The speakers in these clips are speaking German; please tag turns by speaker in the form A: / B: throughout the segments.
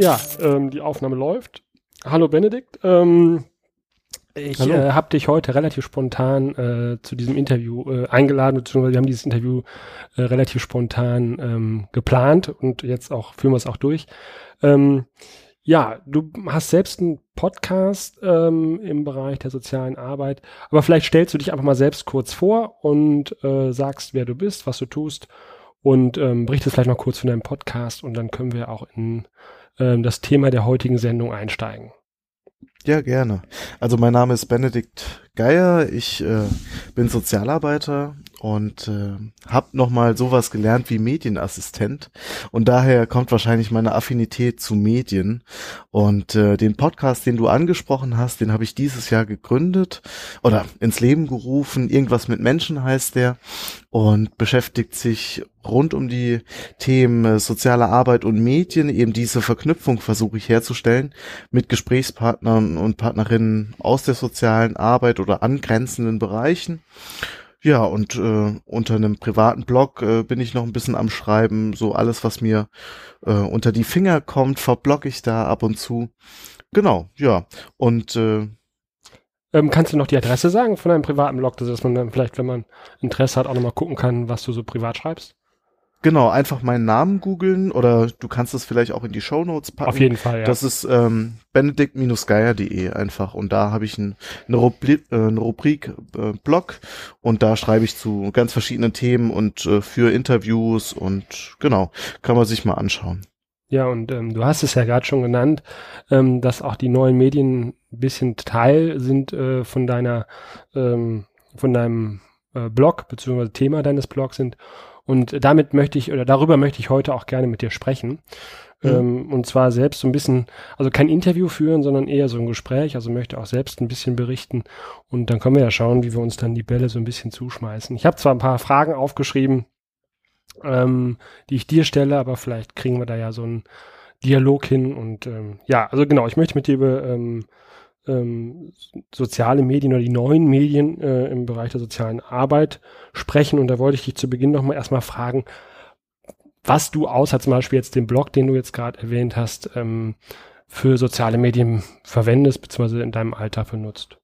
A: Ja, ähm, die Aufnahme läuft. Hallo Benedikt. Ähm, ich äh, habe dich heute relativ spontan äh, zu diesem Interview äh, eingeladen, beziehungsweise wir haben dieses Interview äh, relativ spontan ähm, geplant und jetzt auch führen wir es auch durch. Ähm, ja, du hast selbst einen Podcast ähm, im Bereich der sozialen Arbeit, aber vielleicht stellst du dich einfach mal selbst kurz vor und äh, sagst, wer du bist, was du tust und ähm, berichtest vielleicht mal kurz von deinem Podcast und dann können wir auch in ähm, das Thema der heutigen Sendung einsteigen.
B: Ja, gerne. Also mein Name ist Benedikt Geier. Ich äh, bin Sozialarbeiter und äh, habe nochmal sowas gelernt wie Medienassistent und daher kommt wahrscheinlich meine Affinität zu Medien und äh, den Podcast, den du angesprochen hast, den habe ich dieses Jahr gegründet oder ins Leben gerufen. Irgendwas mit Menschen heißt der und beschäftigt sich rund um die Themen äh, soziale Arbeit und Medien. Eben diese Verknüpfung versuche ich herzustellen mit Gesprächspartnern und Partnerinnen aus der sozialen Arbeit oder angrenzenden Bereichen. Ja, und äh, unter einem privaten Blog äh, bin ich noch ein bisschen am Schreiben. So alles, was mir äh, unter die Finger kommt, verblogge ich da ab und zu. Genau, ja. Und äh,
A: ähm, kannst du noch die Adresse sagen von deinem privaten Blog, dass man dann vielleicht, wenn man Interesse hat, auch nochmal gucken kann, was du so privat schreibst?
B: Genau, einfach meinen Namen googeln oder du kannst es vielleicht auch in die Show Notes packen.
A: Auf jeden Fall, ja.
B: Das ist ähm, benedikt-geier.de einfach und da habe ich ein, eine, Rubrik, äh, eine Rubrik äh, Blog und da schreibe ich zu ganz verschiedenen Themen und äh, für Interviews und genau, kann man sich mal anschauen.
A: Ja, und ähm, du hast es ja gerade schon genannt, ähm, dass auch die neuen Medien ein bisschen Teil sind äh, von deiner, ähm, von deinem äh, Blog, beziehungsweise Thema deines Blogs sind. Und damit möchte ich, oder darüber möchte ich heute auch gerne mit dir sprechen. Mhm. Ähm, und zwar selbst so ein bisschen, also kein Interview führen, sondern eher so ein Gespräch. Also möchte auch selbst ein bisschen berichten. Und dann können wir ja schauen, wie wir uns dann die Bälle so ein bisschen zuschmeißen. Ich habe zwar ein paar Fragen aufgeschrieben, ähm, die ich dir stelle, aber vielleicht kriegen wir da ja so einen Dialog hin. Und ähm, ja, also genau, ich möchte mit dir über ähm, soziale Medien oder die neuen Medien äh, im Bereich der sozialen Arbeit sprechen. Und da wollte ich dich zu Beginn noch mal erstmal fragen, was du außer zum Beispiel jetzt den Blog, den du jetzt gerade erwähnt hast, ähm, für soziale Medien verwendest, beziehungsweise in deinem Alltag benutzt.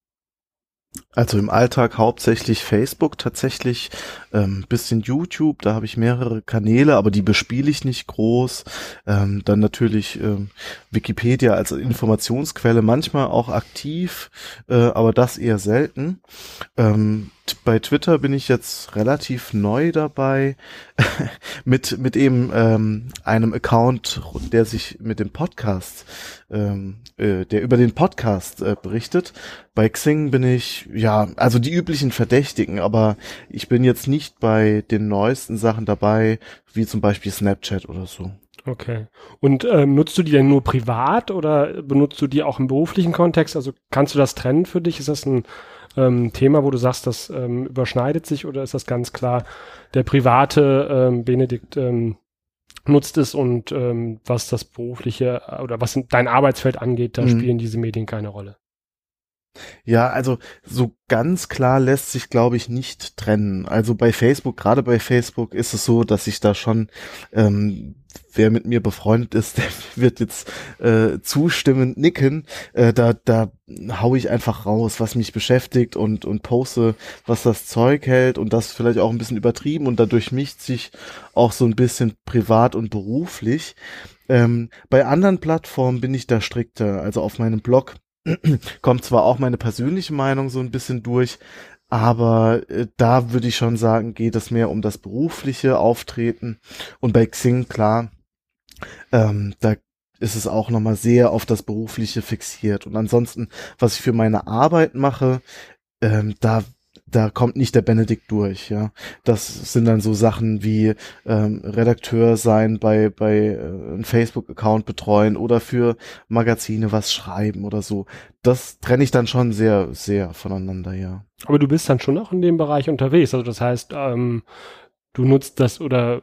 B: Also im Alltag hauptsächlich Facebook, tatsächlich ähm, bisschen YouTube, da habe ich mehrere Kanäle, aber die bespiele ich nicht groß. Ähm, dann natürlich ähm, Wikipedia als Informationsquelle, manchmal auch aktiv, äh, aber das eher selten. Ähm, bei Twitter bin ich jetzt relativ neu dabei mit mit eben ähm, einem Account, der sich mit dem Podcast, ähm, äh, der über den Podcast äh, berichtet. Bei Xing bin ich ja also die üblichen Verdächtigen, aber ich bin jetzt nicht bei den neuesten Sachen dabei, wie zum Beispiel Snapchat oder so.
A: Okay. Und ähm, nutzt du die denn nur privat oder benutzt du die auch im beruflichen Kontext? Also kannst du das trennen für dich? Ist das ein ähm, Thema, wo du sagst, das ähm, überschneidet sich oder ist das ganz klar der private ähm, Benedikt ähm, nutzt es und ähm, was das berufliche oder was dein Arbeitsfeld angeht, da mhm. spielen diese Medien keine Rolle?
B: Ja, also so ganz klar lässt sich, glaube ich, nicht trennen. Also bei Facebook, gerade bei Facebook ist es so, dass ich da schon, ähm, wer mit mir befreundet ist, der wird jetzt äh, zustimmend nicken. Äh, da, da hau ich einfach raus, was mich beschäftigt und, und poste, was das Zeug hält und das vielleicht auch ein bisschen übertrieben und dadurch mischt sich auch so ein bisschen privat und beruflich. Ähm, bei anderen Plattformen bin ich da strikter. Also auf meinem Blog kommt zwar auch meine persönliche Meinung so ein bisschen durch, aber äh, da würde ich schon sagen, geht es mehr um das berufliche Auftreten. Und bei Xing, klar, ähm, da ist es auch nochmal sehr auf das Berufliche fixiert. Und ansonsten, was ich für meine Arbeit mache, ähm, da da kommt nicht der Benedikt durch, ja. Das sind dann so Sachen wie ähm, Redakteur sein bei bei äh, einem Facebook-Account betreuen oder für Magazine was schreiben oder so. Das trenne ich dann schon sehr sehr voneinander, ja.
A: Aber du bist dann schon auch in dem Bereich unterwegs, also das heißt, ähm, du nutzt das oder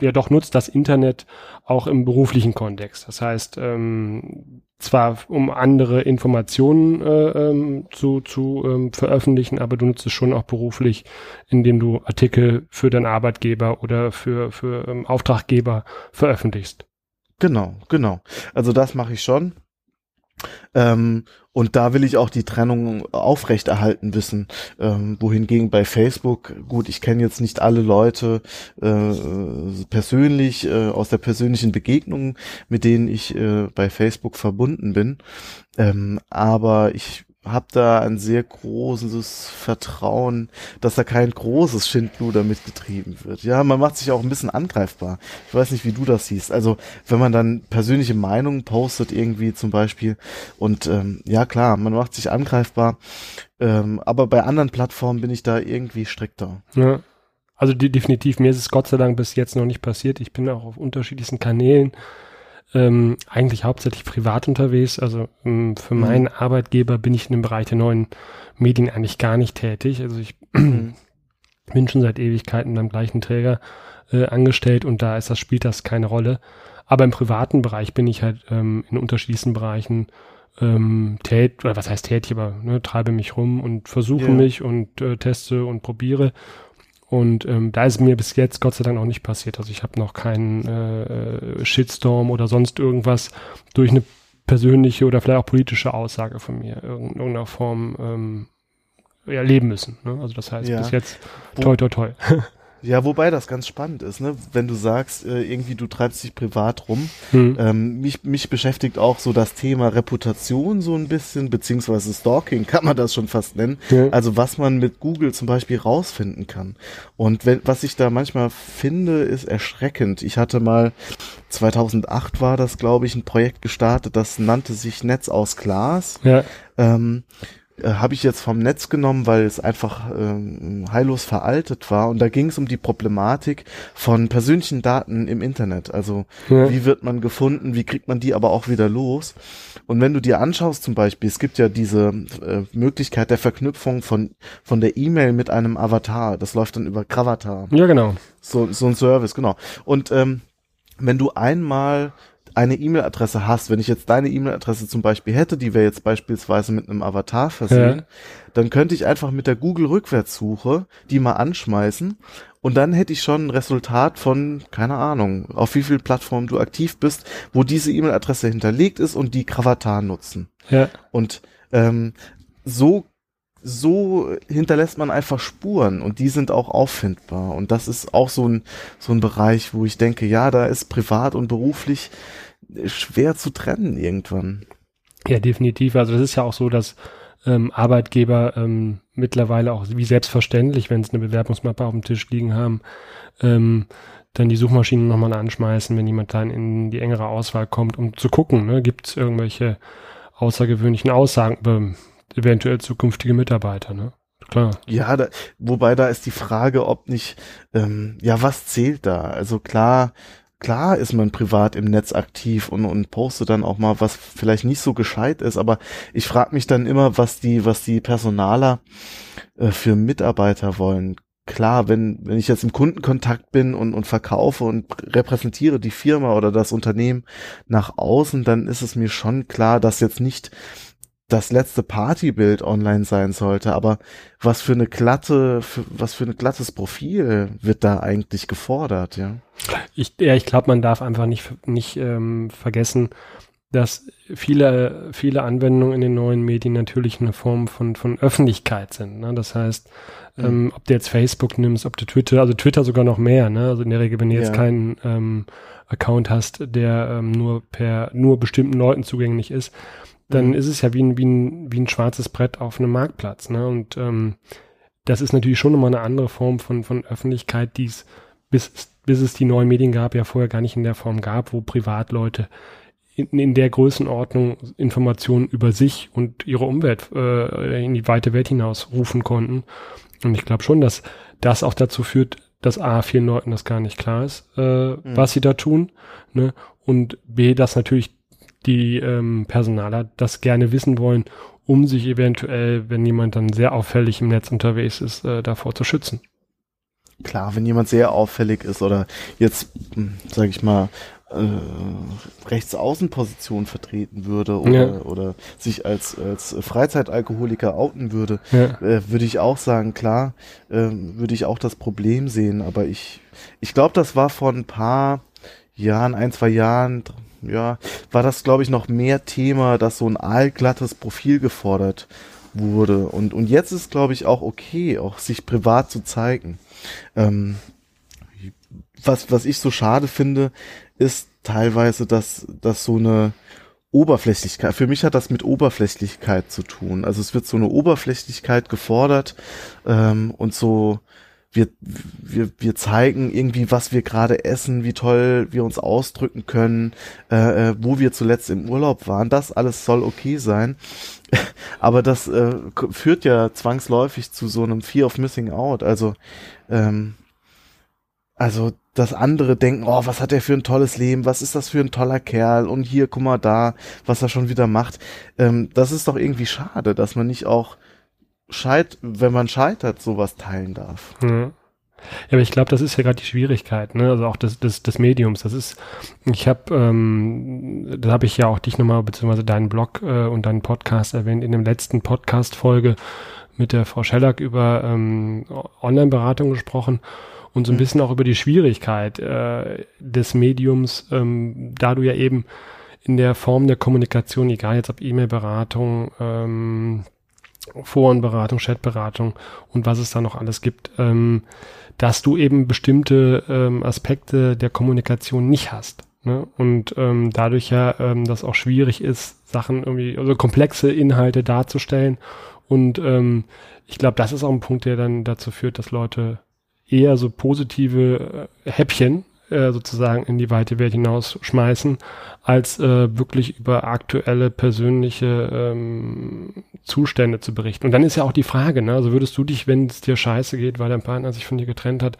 A: ja doch nutzt das Internet auch im beruflichen Kontext. Das heißt, ähm, zwar um andere Informationen äh, ähm, zu, zu ähm, veröffentlichen, aber du nutzt es schon auch beruflich, indem du Artikel für deinen Arbeitgeber oder für, für ähm, Auftraggeber veröffentlichst.
B: Genau, genau. Also das mache ich schon. Ähm, und da will ich auch die Trennung aufrechterhalten wissen. Ähm, wohingegen bei Facebook, gut, ich kenne jetzt nicht alle Leute äh, persönlich, äh, aus der persönlichen Begegnung, mit denen ich äh, bei Facebook verbunden bin. Ähm, aber ich habe da ein sehr großes Vertrauen, dass da kein großes Schindluder mitgetrieben wird. Ja, man macht sich auch ein bisschen angreifbar. Ich weiß nicht, wie du das siehst. Also wenn man dann persönliche Meinungen postet irgendwie zum Beispiel und ähm, ja klar, man macht sich angreifbar. Ähm, aber bei anderen Plattformen bin ich da irgendwie strikter.
A: Ja. Also die, definitiv, mir ist es Gott sei Dank bis jetzt noch nicht passiert. Ich bin auch auf unterschiedlichsten Kanälen ähm, eigentlich hauptsächlich privat unterwegs. Also ähm, für mhm. meinen Arbeitgeber bin ich in dem Bereich der neuen Medien eigentlich gar nicht tätig. Also ich mhm. bin schon seit Ewigkeiten beim gleichen Träger äh, angestellt und da ist das, spielt das keine Rolle. Aber im privaten Bereich bin ich halt ähm, in unterschiedlichsten Bereichen ähm, tät, oder was heißt tätig, aber ne, treibe mich rum und versuche ja. mich und äh, teste und probiere und ähm, da ist mir bis jetzt Gott sei Dank noch nicht passiert. Also ich habe noch keinen äh, Shitstorm oder sonst irgendwas durch eine persönliche oder vielleicht auch politische Aussage von mir in irgendeiner Form ähm, erleben müssen. Ne? Also das heißt, ja. bis jetzt toi toi toi.
B: Ja, wobei das ganz spannend ist, ne? Wenn du sagst, äh, irgendwie du treibst dich privat rum. Hm. Ähm, mich, mich beschäftigt auch so das Thema Reputation so ein bisschen, beziehungsweise Stalking kann man das schon fast nennen. Ja. Also was man mit Google zum Beispiel rausfinden kann. Und wenn, was ich da manchmal finde, ist erschreckend. Ich hatte mal 2008 war das, glaube ich, ein Projekt gestartet, das nannte sich Netz aus Glas. Ja. Ähm, äh, habe ich jetzt vom Netz genommen, weil es einfach ähm, heillos veraltet war. Und da ging es um die Problematik von persönlichen Daten im Internet. Also ja. wie wird man gefunden, wie kriegt man die aber auch wieder los? Und wenn du dir anschaust zum Beispiel, es gibt ja diese äh, Möglichkeit der Verknüpfung von, von der E-Mail mit einem Avatar. Das läuft dann über Gravatar.
A: Ja, genau.
B: So, so ein Service, genau. Und ähm, wenn du einmal eine E-Mail-Adresse hast, wenn ich jetzt deine E-Mail-Adresse zum Beispiel hätte, die wäre jetzt beispielsweise mit einem Avatar versehen, ja. dann könnte ich einfach mit der Google-Rückwärtssuche die mal anschmeißen und dann hätte ich schon ein Resultat von, keine Ahnung, auf wie viel Plattformen du aktiv bist, wo diese E-Mail-Adresse hinterlegt ist und die Gravatar nutzen. Ja. Und ähm, so so hinterlässt man einfach Spuren und die sind auch auffindbar. Und das ist auch so ein, so ein Bereich, wo ich denke, ja, da ist privat und beruflich schwer zu trennen irgendwann.
A: Ja, definitiv. Also das ist ja auch so, dass ähm, Arbeitgeber ähm, mittlerweile auch wie selbstverständlich, wenn sie eine Bewerbungsmappe auf dem Tisch liegen haben, ähm, dann die Suchmaschinen nochmal anschmeißen, wenn jemand dann in die engere Auswahl kommt, um zu gucken, ne, gibt es irgendwelche außergewöhnlichen Aussagen über eventuell zukünftige Mitarbeiter, ne? Klar.
B: Ja, da, wobei da ist die Frage, ob nicht, ähm, ja, was zählt da? Also klar, klar ist man privat im Netz aktiv und, und postet dann auch mal, was vielleicht nicht so gescheit ist, aber ich frage mich dann immer, was die, was die Personaler äh, für Mitarbeiter wollen. Klar, wenn, wenn ich jetzt im Kundenkontakt bin und, und verkaufe und repräsentiere die Firma oder das Unternehmen nach außen, dann ist es mir schon klar, dass jetzt nicht das letzte Partybild online sein sollte, aber was für eine glatte, für, was für ein glattes Profil wird da eigentlich gefordert, ja?
A: Ich, ja, ich glaube, man darf einfach nicht, nicht ähm, vergessen, dass viele, viele Anwendungen in den neuen Medien natürlich eine Form von, von Öffentlichkeit sind. Ne? Das heißt, mhm. ähm, ob du jetzt Facebook nimmst, ob du Twitter, also Twitter sogar noch mehr, ne? Also in der Regel, wenn du ja. jetzt keinen ähm, Account hast, der ähm, nur per nur bestimmten Leuten zugänglich ist, dann mhm. ist es ja wie ein, wie, ein, wie ein schwarzes Brett auf einem Marktplatz. Ne? Und ähm, das ist natürlich schon immer eine andere Form von, von Öffentlichkeit, die es bis, bis es die neuen Medien gab, ja vorher gar nicht in der Form gab, wo Privatleute in, in der Größenordnung Informationen über sich und ihre Umwelt äh, in die weite Welt hinaus rufen konnten. Und ich glaube schon, dass das auch dazu führt, dass A, vielen Leuten das gar nicht klar ist, äh, mhm. was sie da tun. Ne? Und B, dass natürlich die ähm, Personaler das gerne wissen wollen, um sich eventuell, wenn jemand dann sehr auffällig im Netz unterwegs ist, äh, davor zu schützen.
B: Klar, wenn jemand sehr auffällig ist oder jetzt, hm, sage ich mal, äh, Rechtsaußenposition vertreten würde oder, ja. oder sich als, als Freizeitalkoholiker outen würde, ja. äh, würde ich auch sagen, klar, äh, würde ich auch das Problem sehen. Aber ich, ich glaube, das war vor ein paar Jahren, ein, zwei Jahren, ja, war das, glaube ich, noch mehr Thema, dass so ein aalglattes Profil gefordert wurde. Und, und jetzt ist, glaube ich, auch okay, auch sich privat zu zeigen. Ähm, was, was ich so schade finde, ist teilweise, dass, dass so eine Oberflächlichkeit, für mich hat das mit Oberflächlichkeit zu tun. Also es wird so eine Oberflächlichkeit gefordert ähm, und so, wir, wir, wir zeigen irgendwie, was wir gerade essen, wie toll wir uns ausdrücken können, äh, äh wo wir zuletzt im Urlaub waren. Das alles soll okay sein. Aber das äh, führt ja zwangsläufig zu so einem Fear of Missing Out. Also, ähm, also dass andere denken, oh, was hat er für ein tolles Leben, was ist das für ein toller Kerl und hier, guck mal da, was er schon wieder macht. Ähm, das ist doch irgendwie schade, dass man nicht auch scheit, wenn man scheitert, sowas teilen darf.
A: Ja. Ja, aber ich glaube, das ist ja gerade die Schwierigkeit, ne? Also auch des, des, des Mediums. Das ist, ich habe, ähm, da habe ich ja auch dich nochmal, beziehungsweise deinen Blog äh, und deinen Podcast erwähnt in dem letzten Podcast-Folge mit der Frau Schellack über ähm, Online-Beratung gesprochen und so ein mhm. bisschen auch über die Schwierigkeit äh, des Mediums, ähm, da du ja eben in der Form der Kommunikation, egal jetzt ob E-Mail-Beratung, ähm, Forenberatung, Chatberatung und was es da noch alles gibt, ähm, dass du eben bestimmte ähm, Aspekte der Kommunikation nicht hast. Ne? Und ähm, dadurch ja ähm, das auch schwierig ist, Sachen irgendwie, also komplexe Inhalte darzustellen. Und ähm, ich glaube, das ist auch ein Punkt, der dann dazu führt, dass Leute eher so positive äh, Häppchen äh, sozusagen in die weite Welt hinaus schmeißen, als äh, wirklich über aktuelle persönliche ähm, Zustände zu berichten. Und dann ist ja auch die Frage, ne, also würdest du dich, wenn es dir scheiße geht, weil dein Partner sich von dir getrennt hat,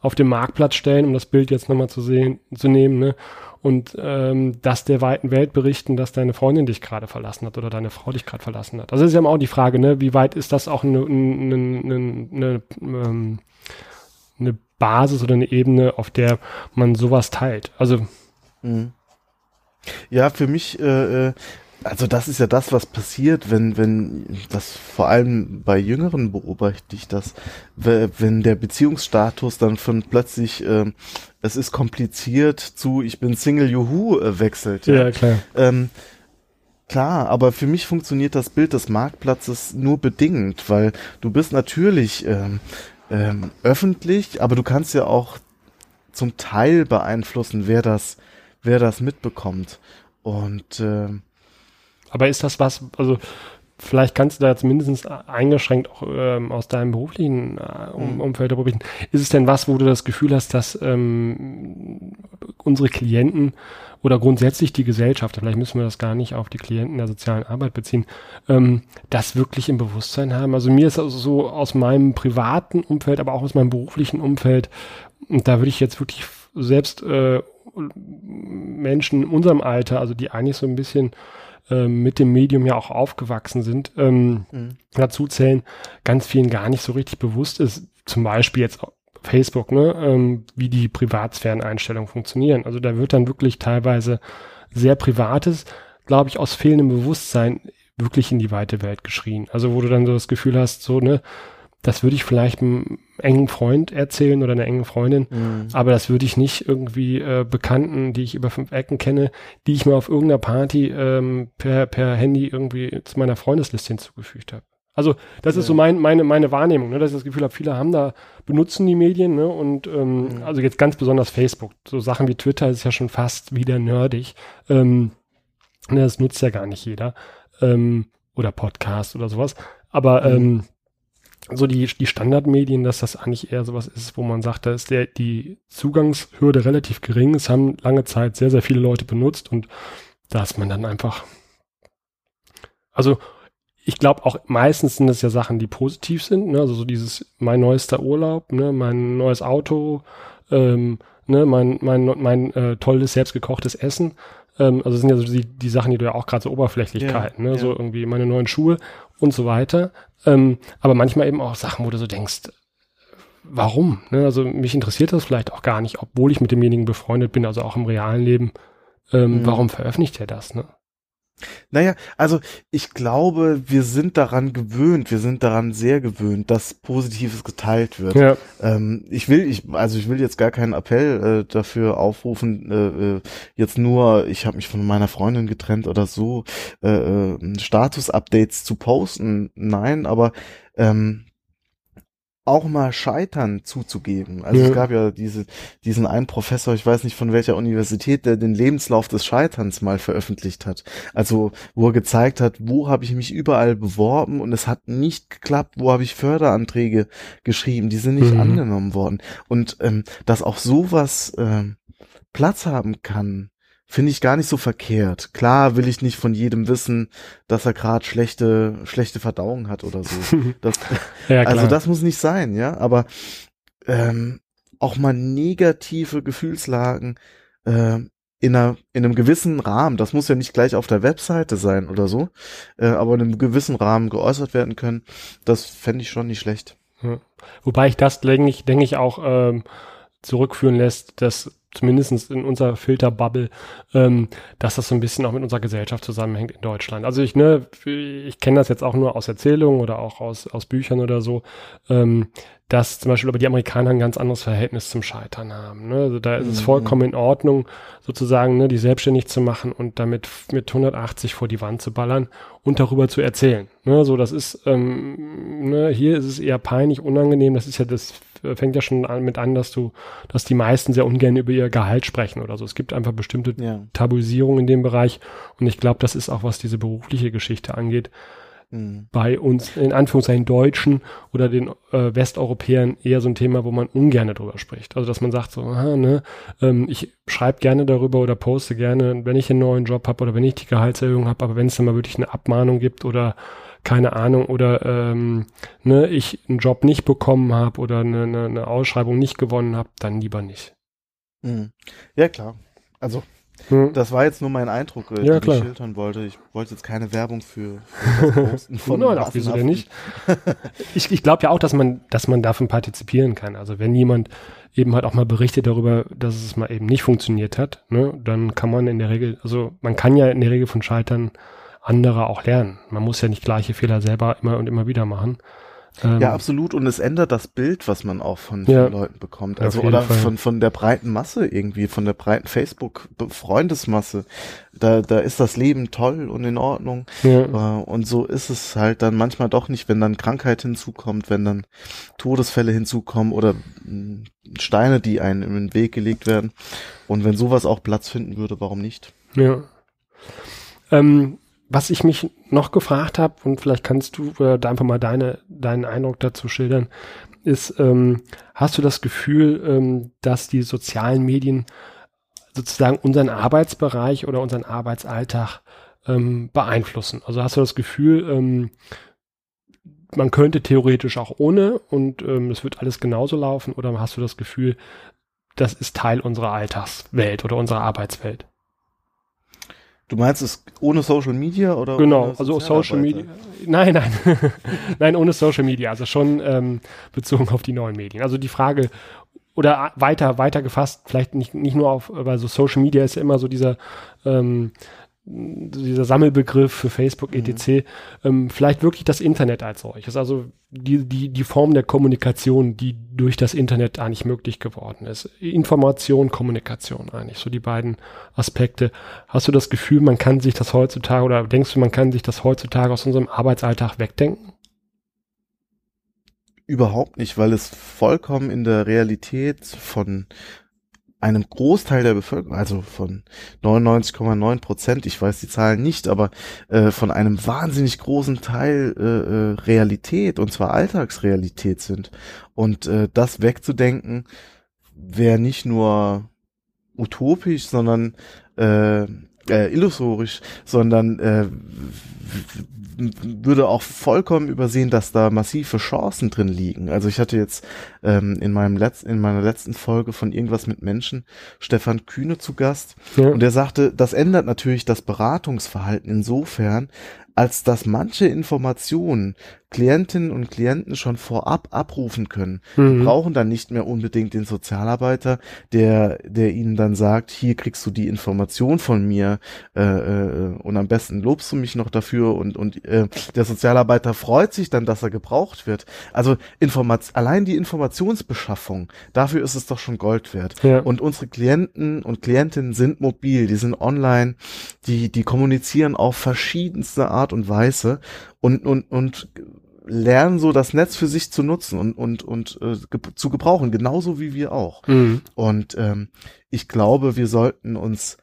A: auf den Marktplatz stellen, um das Bild jetzt nochmal zu sehen, zu nehmen, ne? Und ähm, das der weiten Welt berichten, dass deine Freundin dich gerade verlassen hat oder deine Frau dich gerade verlassen hat. Also ist ja auch die Frage, ne, wie weit ist das auch eine, eine, eine, eine, ähm, eine Basis oder eine Ebene, auf der man sowas teilt. Also mhm.
B: ja, für mich, äh, äh, also das ist ja das, was passiert, wenn, wenn, das vor allem bei Jüngeren beobachte ich das, wenn der Beziehungsstatus dann von plötzlich, äh, es ist kompliziert zu, ich bin Single Juhu äh, wechselt.
A: Ja, ja klar.
B: Ähm, Klar, aber für mich funktioniert das Bild des Marktplatzes nur bedingt, weil du bist natürlich ähm, ähm, öffentlich, aber du kannst ja auch zum Teil beeinflussen, wer das, wer das mitbekommt. Und äh,
A: aber ist das was, also vielleicht kannst du da jetzt mindestens eingeschränkt auch ähm, aus deinem beruflichen äh, um, mhm. Umfeld berichten. Ist es denn was, wo du das Gefühl hast, dass ähm, unsere Klienten oder grundsätzlich die Gesellschaft, vielleicht müssen wir das gar nicht auf die Klienten der sozialen Arbeit beziehen, ähm, das wirklich im Bewusstsein haben? Also mir ist also so aus meinem privaten Umfeld, aber auch aus meinem beruflichen Umfeld, und da würde ich jetzt wirklich selbst äh, Menschen in unserem Alter, also die eigentlich so ein bisschen ähm, mit dem Medium ja auch aufgewachsen sind, ähm, mhm. dazu zählen, ganz vielen gar nicht so richtig bewusst ist, zum Beispiel jetzt Facebook, ne, ähm, wie die Privatsphäreneinstellungen funktionieren. Also da wird dann wirklich teilweise sehr Privates, glaube ich, aus fehlendem Bewusstsein wirklich in die weite Welt geschrien. Also wo du dann so das Gefühl hast, so, ne, das würde ich vielleicht einem engen Freund erzählen oder einer engen Freundin, mhm. aber das würde ich nicht irgendwie äh, Bekannten, die ich über fünf Ecken kenne, die ich mir auf irgendeiner Party ähm, per, per Handy irgendwie zu meiner Freundesliste hinzugefügt habe. Also das ja. ist so mein, meine, meine Wahrnehmung, ne, dass ich das Gefühl habe, viele haben da, benutzen die Medien, ne, und ähm, mhm. also jetzt ganz besonders Facebook. So Sachen wie Twitter ist ja schon fast wieder nerdig. Ähm, ne, das nutzt ja gar nicht jeder. Ähm, oder Podcast oder sowas. Aber mhm. ähm, so die, die Standardmedien, dass das eigentlich eher sowas ist, wo man sagt, da ist der, die Zugangshürde relativ gering. Es haben lange Zeit sehr, sehr viele Leute benutzt und da ist man dann einfach, also ich glaube auch meistens sind es ja Sachen, die positiv sind, ne? also so dieses mein neuester Urlaub, ne? mein neues Auto, ähm, ne? mein, mein, mein äh, tolles selbstgekochtes Essen. Ähm, also sind ja so die, die Sachen, die du ja auch gerade so Oberflächlichkeiten, ja, ne? Ja. so irgendwie meine neuen Schuhe und so weiter. Ähm, aber manchmal eben auch Sachen, wo du so denkst, warum? Ne? Also mich interessiert das vielleicht auch gar nicht, obwohl ich mit demjenigen befreundet bin, also auch im realen Leben. Ähm, mhm. Warum veröffentlicht er das? Ne?
B: Naja, also ich glaube, wir sind daran gewöhnt, wir sind daran sehr gewöhnt, dass Positives geteilt wird. Ja. Ähm, ich will, ich, also ich will jetzt gar keinen Appell äh, dafür aufrufen, äh, äh jetzt nur, ich habe mich von meiner Freundin getrennt oder so, äh, äh, Status-Updates zu posten. Nein, aber ähm, auch mal Scheitern zuzugeben. Also ja. es gab ja diese, diesen einen Professor, ich weiß nicht von welcher Universität, der den Lebenslauf des Scheiterns mal veröffentlicht hat. Also wo er gezeigt hat, wo habe ich mich überall beworben und es hat nicht geklappt, wo habe ich Förderanträge geschrieben, die sind nicht mhm. angenommen worden. Und ähm, dass auch sowas ähm, Platz haben kann, finde ich gar nicht so verkehrt. Klar will ich nicht von jedem wissen, dass er gerade schlechte schlechte Verdauung hat oder so. Das, ja, also das muss nicht sein, ja. Aber ähm, auch mal negative Gefühlslagen äh, in, einer, in einem gewissen Rahmen, das muss ja nicht gleich auf der Webseite sein oder so, äh, aber in einem gewissen Rahmen geäußert werden können, das fände ich schon nicht schlecht.
A: Ja. Wobei ich das, denke ich, denke ich auch ähm, zurückführen lässt, dass zumindest in unserer Filterbubble, ähm, dass das so ein bisschen auch mit unserer Gesellschaft zusammenhängt in Deutschland. Also ich, ne, ich kenne das jetzt auch nur aus Erzählungen oder auch aus, aus Büchern oder so, ähm, dass zum Beispiel aber die Amerikaner ein ganz anderes Verhältnis zum Scheitern haben. Ne? Also da ist mhm. es vollkommen in Ordnung, sozusagen, ne, die selbstständig zu machen und damit mit 180 vor die Wand zu ballern und darüber zu erzählen. Ne? So, das ist, ähm, ne, hier ist es eher peinlich, unangenehm. Das ist ja das fängt ja schon an, mit an, dass du, dass die meisten sehr ungern über ihr Gehalt sprechen oder so. Es gibt einfach bestimmte ja. Tabuisierung in dem Bereich und ich glaube, das ist auch, was diese berufliche Geschichte angeht. Mhm. Bei uns, in Anführungszeichen Deutschen oder den äh, Westeuropäern eher so ein Thema, wo man ungern darüber spricht. Also, dass man sagt so, aha, ne, ähm, ich schreibe gerne darüber oder poste gerne, wenn ich einen neuen Job habe oder wenn ich die Gehaltserhöhung habe, aber wenn es dann mal wirklich eine Abmahnung gibt oder keine Ahnung, oder ähm, ne, ich einen Job nicht bekommen habe oder eine, eine, eine Ausschreibung nicht gewonnen habe, dann lieber nicht.
B: Mhm. Ja, klar. Also, hm. das war jetzt nur mein Eindruck, äh, ja, den ich schildern wollte. Ich wollte jetzt keine Werbung für, für das Posten von
A: Nein, auch wieso denn nicht? ich ich glaube ja auch, dass man, dass man davon partizipieren kann. Also wenn jemand eben halt auch mal berichtet darüber, dass es mal eben nicht funktioniert hat, ne, dann kann man in der Regel, also man kann ja in der Regel von Scheitern andere auch lernen. Man muss ja nicht gleiche Fehler selber immer und immer wieder machen.
B: Ähm, ja, absolut. Und es ändert das Bild, was man auch von, ja, Leuten bekommt. Also oder von, von der breiten Masse irgendwie, von der breiten Facebook-Freundesmasse. Da, da ist das Leben toll und in Ordnung. Ja. Äh, und so ist es halt dann manchmal doch nicht, wenn dann Krankheit hinzukommt, wenn dann Todesfälle hinzukommen oder hm, Steine, die einem in den Weg gelegt werden. Und wenn sowas auch Platz finden würde, warum nicht?
A: Ja. Ähm, was ich mich noch gefragt habe, und vielleicht kannst du äh, da einfach mal deine, deinen Eindruck dazu schildern, ist, ähm, hast du das Gefühl, ähm, dass die sozialen Medien sozusagen unseren Arbeitsbereich oder unseren Arbeitsalltag ähm, beeinflussen? Also hast du das Gefühl, ähm, man könnte theoretisch auch ohne und ähm, es wird alles genauso laufen oder hast du das Gefühl, das ist Teil unserer Alltagswelt oder unserer Arbeitswelt?
B: Du meinst es ohne Social Media oder?
A: Genau, also Social Media. Nein, nein, nein, ohne Social Media. Also schon ähm, bezogen auf die neuen Medien. Also die Frage oder weiter, weiter gefasst, vielleicht nicht, nicht nur auf, weil so Social Media ist ja immer so dieser ähm, dieser Sammelbegriff für Facebook etc. Mhm. Ähm, vielleicht wirklich das Internet als solches, also die, die, die Form der Kommunikation, die durch das Internet eigentlich möglich geworden ist. Information, Kommunikation eigentlich, so die beiden Aspekte. Hast du das Gefühl, man kann sich das heutzutage oder denkst du, man kann sich das heutzutage aus unserem Arbeitsalltag wegdenken?
B: Überhaupt nicht, weil es vollkommen in der Realität von einem Großteil der Bevölkerung, also von 99,9 Prozent, ich weiß die Zahlen nicht, aber äh, von einem wahnsinnig großen Teil äh, äh, Realität und zwar Alltagsrealität sind. Und äh, das wegzudenken wäre nicht nur utopisch, sondern äh, äh, illusorisch, sondern äh, würde auch vollkommen übersehen, dass da massive Chancen drin liegen. Also ich hatte jetzt ähm, in meinem letzten, in meiner letzten Folge von irgendwas mit Menschen Stefan Kühne zu Gast ja. und der sagte, das ändert natürlich das Beratungsverhalten insofern, als dass manche Informationen Klientinnen und Klienten schon vorab abrufen können. Mhm. Die brauchen dann nicht mehr unbedingt den Sozialarbeiter, der, der ihnen dann sagt, hier kriegst du die Information von mir äh, äh, und am besten lobst du mich noch dafür und, und äh, der Sozialarbeiter freut sich dann, dass er gebraucht wird. Also Informat allein die Informationsbeschaffung, dafür ist es doch schon Gold wert. Ja. Und unsere Klienten und Klientinnen sind mobil, die sind online, die, die kommunizieren auf verschiedenste Art und Weise und, und, und lernen so das Netz für sich zu nutzen und und und äh, ge zu gebrauchen, genauso wie wir auch. Mhm. Und ähm, ich glaube, wir sollten uns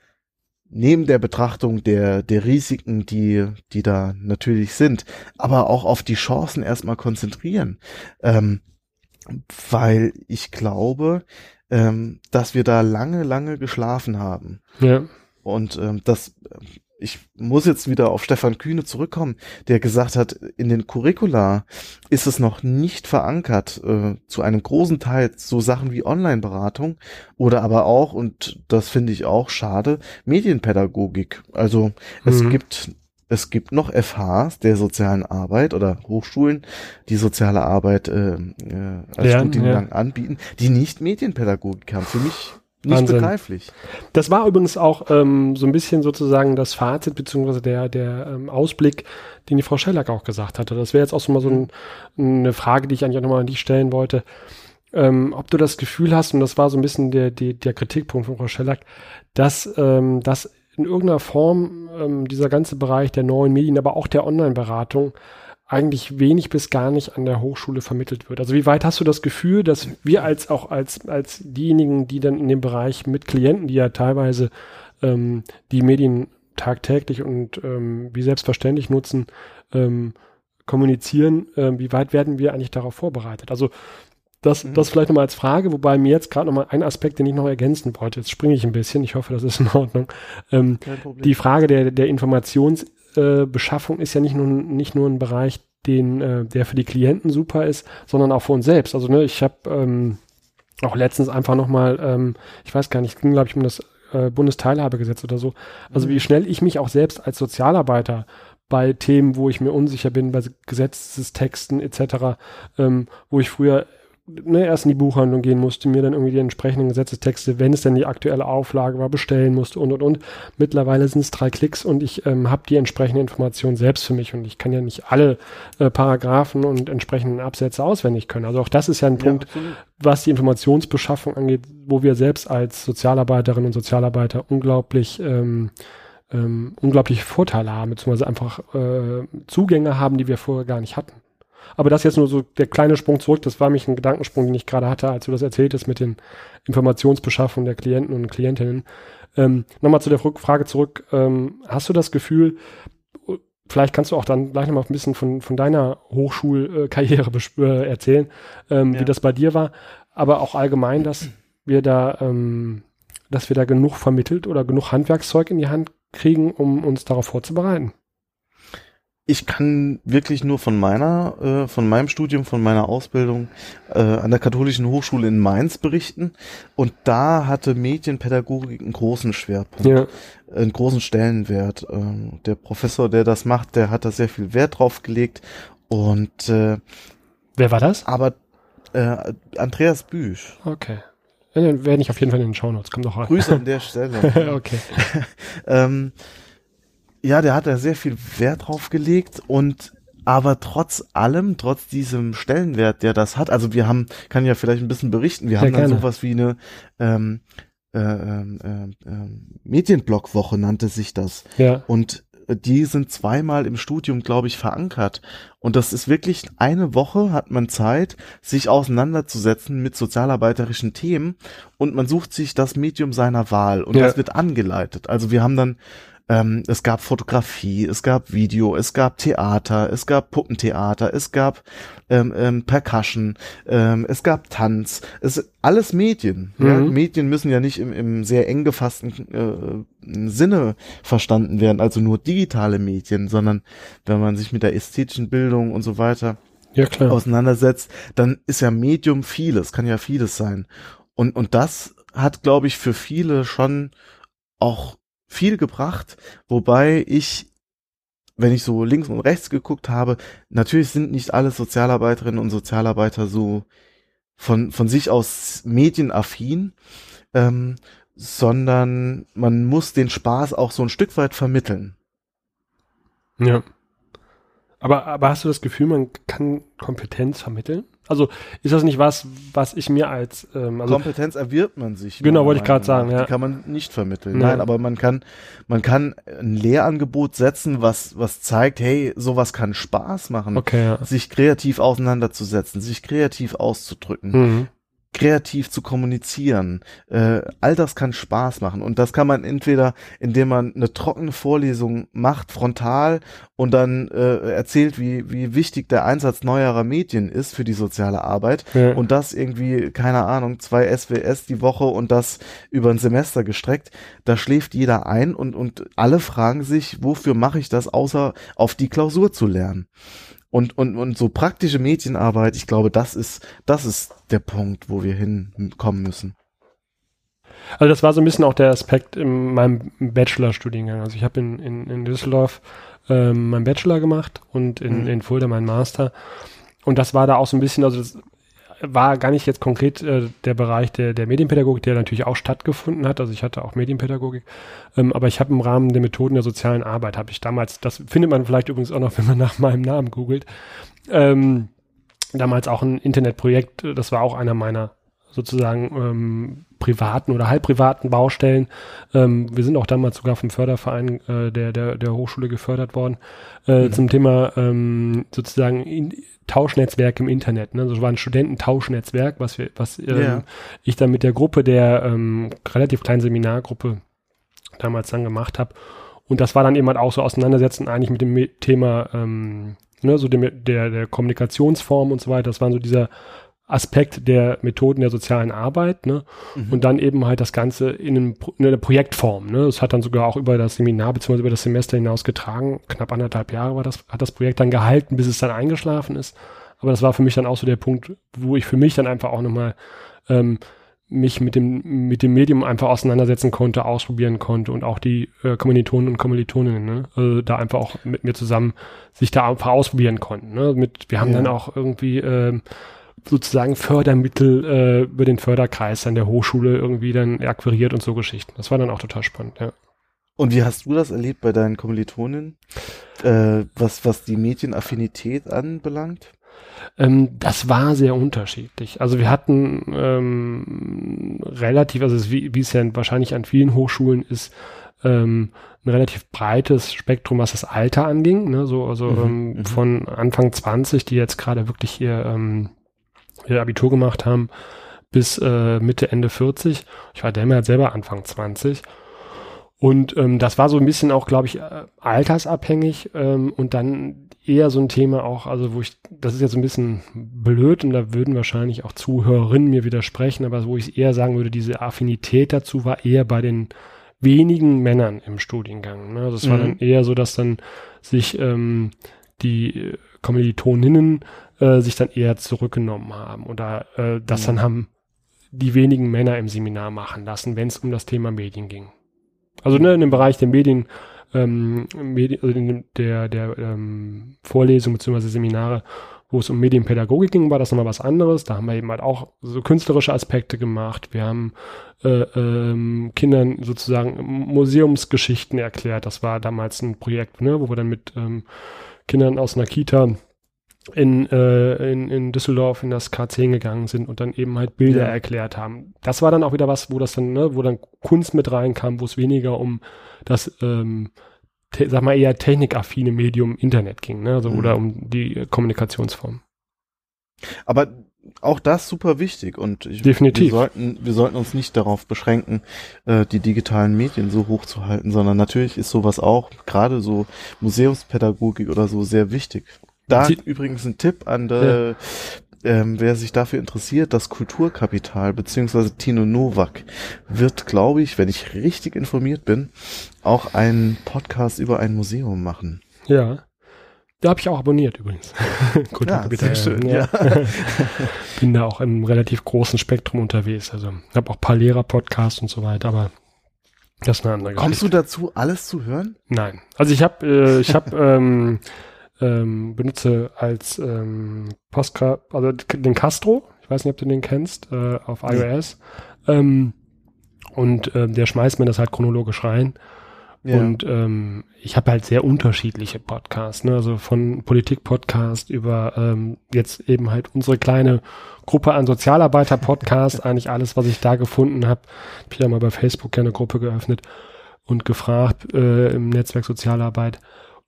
B: neben der Betrachtung der der Risiken, die die da natürlich sind, aber auch auf die Chancen erstmal konzentrieren, ähm, weil ich glaube, ähm, dass wir da lange lange geschlafen haben. Ja. Und ähm, das ich muss jetzt wieder auf Stefan Kühne zurückkommen, der gesagt hat, in den Curricula ist es noch nicht verankert, äh, zu einem großen Teil so Sachen wie Online-Beratung oder aber auch, und das finde ich auch schade, Medienpädagogik. Also mhm. es gibt es gibt noch FHs der sozialen Arbeit oder Hochschulen, die soziale Arbeit äh, äh, als ja, Studiengang ja. anbieten, die nicht Medienpädagogik haben. Für mich nicht Wahnsinn. begreiflich.
A: Das war übrigens auch ähm, so ein bisschen sozusagen das Fazit beziehungsweise der, der ähm, Ausblick, den die Frau Schellack auch gesagt hatte. Das wäre jetzt auch so mal so ein, eine Frage, die ich eigentlich auch nochmal an dich stellen wollte. Ähm, ob du das Gefühl hast, und das war so ein bisschen der, der, der Kritikpunkt von Frau Schellack, dass, ähm, dass in irgendeiner Form ähm, dieser ganze Bereich der neuen Medien, aber auch der Online-Beratung eigentlich wenig bis gar nicht an der Hochschule vermittelt wird. Also wie weit hast du das Gefühl, dass wir als auch als als diejenigen, die dann in dem Bereich mit Klienten, die ja teilweise ähm, die Medien tagtäglich und ähm, wie selbstverständlich nutzen, ähm, kommunizieren, äh, wie weit werden wir eigentlich darauf vorbereitet? Also das, mhm. das vielleicht nochmal als Frage, wobei mir jetzt gerade nochmal ein Aspekt, den ich noch ergänzen wollte, jetzt springe ich ein bisschen, ich hoffe, das ist in Ordnung. Ähm, die Frage der, der Informations- äh, Beschaffung ist ja nicht nur, nicht nur ein Bereich, den, äh, der für die Klienten super ist, sondern auch für uns selbst. Also ne, ich habe ähm, auch letztens einfach nochmal, ähm, ich weiß gar nicht, ging glaube ich um das äh, Bundesteilhabegesetz oder so. Also mhm. wie schnell ich mich auch selbst als Sozialarbeiter bei Themen, wo ich mir unsicher bin, bei Gesetzestexten etc., ähm, wo ich früher ne, erst in die Buchhandlung gehen musste, mir dann irgendwie die entsprechenden Gesetzestexte, wenn es denn die aktuelle Auflage war, bestellen musste und und und. Mittlerweile sind es drei Klicks und ich ähm, habe die entsprechende Information selbst für mich und ich kann ja nicht alle äh, Paragraphen und entsprechenden Absätze auswendig können. Also auch das ist ja ein ja, Punkt, absolut. was die Informationsbeschaffung angeht, wo wir selbst als Sozialarbeiterinnen und Sozialarbeiter unglaublich ähm, ähm, unglaubliche Vorteile haben, beziehungsweise einfach äh, Zugänge haben, die wir vorher gar nicht hatten. Aber das jetzt nur so der kleine Sprung zurück. Das war mich ein Gedankensprung, den ich gerade hatte, als du das erzähltest mit den Informationsbeschaffungen der Klienten und Klientinnen. Ähm, Nochmal zu der Frage zurück. Ähm, hast du das Gefühl, vielleicht kannst du auch dann gleich nochmal ein bisschen von, von deiner Hochschulkarriere äh, erzählen, ähm, ja. wie das bei dir war, aber auch allgemein, dass wir da, ähm, dass wir da genug vermittelt oder genug Handwerkszeug in die Hand kriegen, um uns darauf vorzubereiten
B: ich kann wirklich nur von meiner, äh, von meinem Studium, von meiner Ausbildung äh, an der Katholischen Hochschule in Mainz berichten. Und da hatte Medienpädagogik einen großen Schwerpunkt, ja. einen großen Stellenwert. Ähm, der Professor, der das macht, der hat da sehr viel Wert drauf gelegt. Und äh,
A: wer war das?
B: Aber äh, Andreas Büsch.
A: Okay. Dann werde ich auf jeden Fall in den Shownotes. Kommt doch rein.
B: Grüße an der Stelle. okay. ähm, ja, der hat da sehr viel Wert drauf gelegt und aber trotz allem, trotz diesem Stellenwert, der das hat, also wir haben, kann ja vielleicht ein bisschen berichten, wir ja, haben dann gerne. sowas wie eine ähm, äh, äh, äh, Medienblockwoche nannte sich das. Ja. Und die sind zweimal im Studium, glaube ich, verankert. Und das ist wirklich eine Woche hat man Zeit, sich auseinanderzusetzen mit sozialarbeiterischen Themen und man sucht sich das Medium seiner Wahl und ja. das wird angeleitet. Also wir haben dann ähm, es gab Fotografie, es gab Video, es gab Theater, es gab Puppentheater, es gab ähm, ähm, Percussion, ähm, es gab Tanz, es alles Medien. Mhm. Ja? Medien müssen ja nicht im, im sehr eng gefassten äh, Sinne verstanden werden, also nur digitale Medien, sondern wenn man sich mit der ästhetischen Bildung und so weiter ja, klar. auseinandersetzt, dann ist ja Medium vieles, kann ja vieles sein. Und, und das hat, glaube ich, für viele schon auch viel gebracht, wobei ich wenn ich so links und rechts geguckt habe, natürlich sind nicht alle Sozialarbeiterinnen und Sozialarbeiter so von, von sich aus medienaffin, ähm, sondern man muss den Spaß auch so ein Stück weit vermitteln.
A: Ja. Aber, aber hast du das Gefühl, man kann Kompetenz vermitteln? Also ist das nicht was, was ich mir als
B: ähm, also Kompetenz erwirbt man sich.
A: Genau, wollte ich gerade sagen.
B: Ja.
A: Die
B: kann man nicht vermitteln. Ja. Nein, aber man kann, man kann ein Lehrangebot setzen, was was zeigt, hey, sowas kann Spaß machen.
A: Okay, ja.
B: Sich kreativ auseinanderzusetzen, sich kreativ auszudrücken, mhm kreativ zu kommunizieren. Äh, all das kann Spaß machen und das kann man entweder, indem man eine trockene Vorlesung macht, frontal und dann äh, erzählt, wie, wie wichtig der Einsatz neuerer Medien ist für die soziale Arbeit ja. und das irgendwie, keine Ahnung, zwei SWS die Woche und das über ein Semester gestreckt, da schläft jeder ein und, und alle fragen sich, wofür mache ich das, außer auf die Klausur zu lernen. Und, und, und so praktische Medienarbeit, ich glaube, das ist, das ist der Punkt, wo wir hinkommen müssen.
A: Also das war so ein bisschen auch der Aspekt in meinem Bachelorstudiengang. Also ich habe in, in, in Düsseldorf ähm, meinen Bachelor gemacht und in, mhm. in Fulda meinen Master. Und das war da auch so ein bisschen, also das war gar nicht jetzt konkret äh, der Bereich der, der Medienpädagogik, der natürlich auch stattgefunden hat. Also ich hatte auch Medienpädagogik, ähm, aber ich habe im Rahmen der Methoden der sozialen Arbeit, habe ich damals, das findet man vielleicht übrigens auch noch, wenn man nach meinem Namen googelt, ähm, damals auch ein Internetprojekt, das war auch einer meiner sozusagen ähm, privaten oder halbprivaten Baustellen. Ähm, wir sind auch damals sogar vom Förderverein äh, der, der, der Hochschule gefördert worden äh, mhm. zum Thema ähm, sozusagen in, Tauschnetzwerk im Internet. Ne? Also war ein Studententauschnetzwerk, was wir, was ähm, yeah. ich dann mit der Gruppe der ähm, relativ kleinen Seminargruppe damals dann gemacht habe. Und das war dann eben halt auch so auseinandersetzen eigentlich mit dem Thema, ähm, ne, so dem, der, der Kommunikationsform und so weiter. Das war so dieser Aspekt der Methoden der sozialen Arbeit, ne? Mhm. Und dann eben halt das Ganze in, einem, in einer Projektform, ne? Das hat dann sogar auch über das Seminar bzw. über das Semester hinaus getragen. Knapp anderthalb Jahre war das, hat das Projekt dann gehalten, bis es dann eingeschlafen ist. Aber das war für mich dann auch so der Punkt, wo ich für mich dann einfach auch nochmal ähm, mich mit dem, mit dem Medium einfach auseinandersetzen konnte, ausprobieren konnte und auch die äh, Kommilitonen und Kommilitoninnen, ne? also da einfach auch mit mir zusammen sich da einfach ausprobieren konnten. Ne? Mit, wir haben ja. dann auch irgendwie ähm, sozusagen Fördermittel äh, über den Förderkreis an der Hochschule irgendwie dann akquiriert und so Geschichten. Das war dann auch total spannend, ja.
B: Und wie hast du das erlebt bei deinen Kommilitonen, äh, was, was die Medienaffinität anbelangt?
A: Ähm, das war sehr unterschiedlich. Also wir hatten ähm, relativ, also wie, wie es ja wahrscheinlich an vielen Hochschulen ist, ähm, ein relativ breites Spektrum, was das Alter anging. Ne? So, also mhm, ähm, mhm. von Anfang 20, die jetzt gerade wirklich hier ähm, ihr Abitur gemacht haben, bis äh, Mitte, Ende 40. Ich war damals selber Anfang 20. Und ähm, das war so ein bisschen auch, glaube ich, äh, altersabhängig ähm, und dann eher so ein Thema auch, also wo ich, das ist jetzt so ein bisschen blöd und da würden wahrscheinlich auch Zuhörerinnen mir widersprechen, aber wo ich eher sagen würde, diese Affinität dazu war eher bei den wenigen Männern im Studiengang. Ne? Also es mhm. war dann eher so, dass dann sich ähm, die Kommilitoninnen äh, sich dann eher zurückgenommen haben oder äh, das mhm. dann haben die wenigen Männer im Seminar machen lassen, wenn es um das Thema Medien ging. Also ne, in dem Bereich der Medien, ähm, Medien also der, der ähm, Vorlesung bzw. Seminare, wo es um Medienpädagogik ging, war das nochmal was anderes. Da haben wir eben halt auch so künstlerische Aspekte gemacht. Wir haben äh, ähm, Kindern sozusagen Museumsgeschichten erklärt. Das war damals ein Projekt, ne, wo wir dann mit ähm, Kindern aus einer Kita in, äh, in, in Düsseldorf in das K10 gegangen sind und dann eben halt Bilder ja. erklärt haben. Das war dann auch wieder was, wo das dann, ne, wo dann Kunst mit reinkam, wo es weniger um das, ähm, sag mal eher technikaffine Medium Internet ging, ne, also, mhm. oder um die Kommunikationsform.
B: Aber auch das super wichtig und ich,
A: definitiv.
B: Wir sollten, wir sollten uns nicht darauf beschränken, äh, die digitalen Medien so hoch zu halten, sondern natürlich ist sowas auch, gerade so Museumspädagogik oder so, sehr wichtig. Da Sie übrigens ein Tipp an der, ja. ähm, wer sich dafür interessiert, das Kulturkapital beziehungsweise Tino Nowak wird, glaube ich, wenn ich richtig informiert bin, auch einen Podcast über ein Museum machen.
A: Ja. Da habe ich auch abonniert übrigens.
B: Kulturkapital. Ja, sehr schön, ja.
A: Bin da auch im relativ großen Spektrum unterwegs. Also habe auch ein paar Lehrer-Podcasts und so weiter, aber Das ist eine andere
B: Kommst du dazu, alles zu hören?
A: Nein. Also ich habe, äh, ich habe ähm, ähm, benutze als ähm, Postka, also den Castro. Ich weiß nicht, ob du den kennst äh, auf iOS. Ähm, und ähm, der schmeißt mir das halt chronologisch rein. Ja. Und ähm, ich habe halt sehr unterschiedliche Podcasts, ne? also von Politik-Podcast über ähm, jetzt eben halt unsere kleine Gruppe an Sozialarbeiter-Podcast, eigentlich alles, was ich da gefunden habe. Ich habe ja mal bei Facebook eine Gruppe geöffnet und gefragt äh, im Netzwerk Sozialarbeit.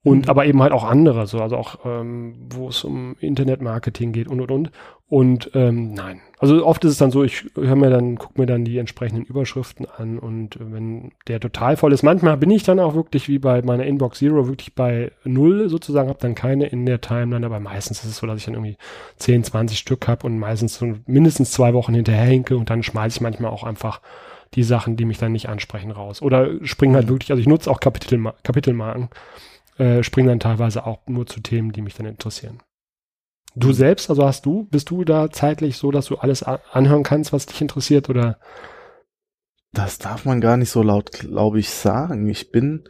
A: Und mhm. aber eben halt auch andere, so, also auch, ähm, wo es um Internetmarketing geht und und und. Und ähm, nein. Also oft ist es dann so, ich höre mir dann, gucke mir dann die entsprechenden Überschriften an und äh, wenn der total voll ist, manchmal bin ich dann auch wirklich wie bei meiner Inbox Zero wirklich bei null sozusagen, habe dann keine in der Timeline, aber meistens ist es so, dass ich dann irgendwie 10, 20 Stück habe und meistens so mindestens zwei Wochen hinterherhinke und dann schmeiße ich manchmal auch einfach die Sachen, die mich dann nicht ansprechen, raus. Oder springen halt wirklich, also ich nutze auch Kapitelma Kapitelmarken äh, springen dann teilweise auch nur zu Themen, die mich dann interessieren. Du selbst, also hast du, bist du da zeitlich so, dass du alles anhören kannst, was dich interessiert oder?
B: Das darf man gar nicht so laut, glaube ich, sagen. Ich bin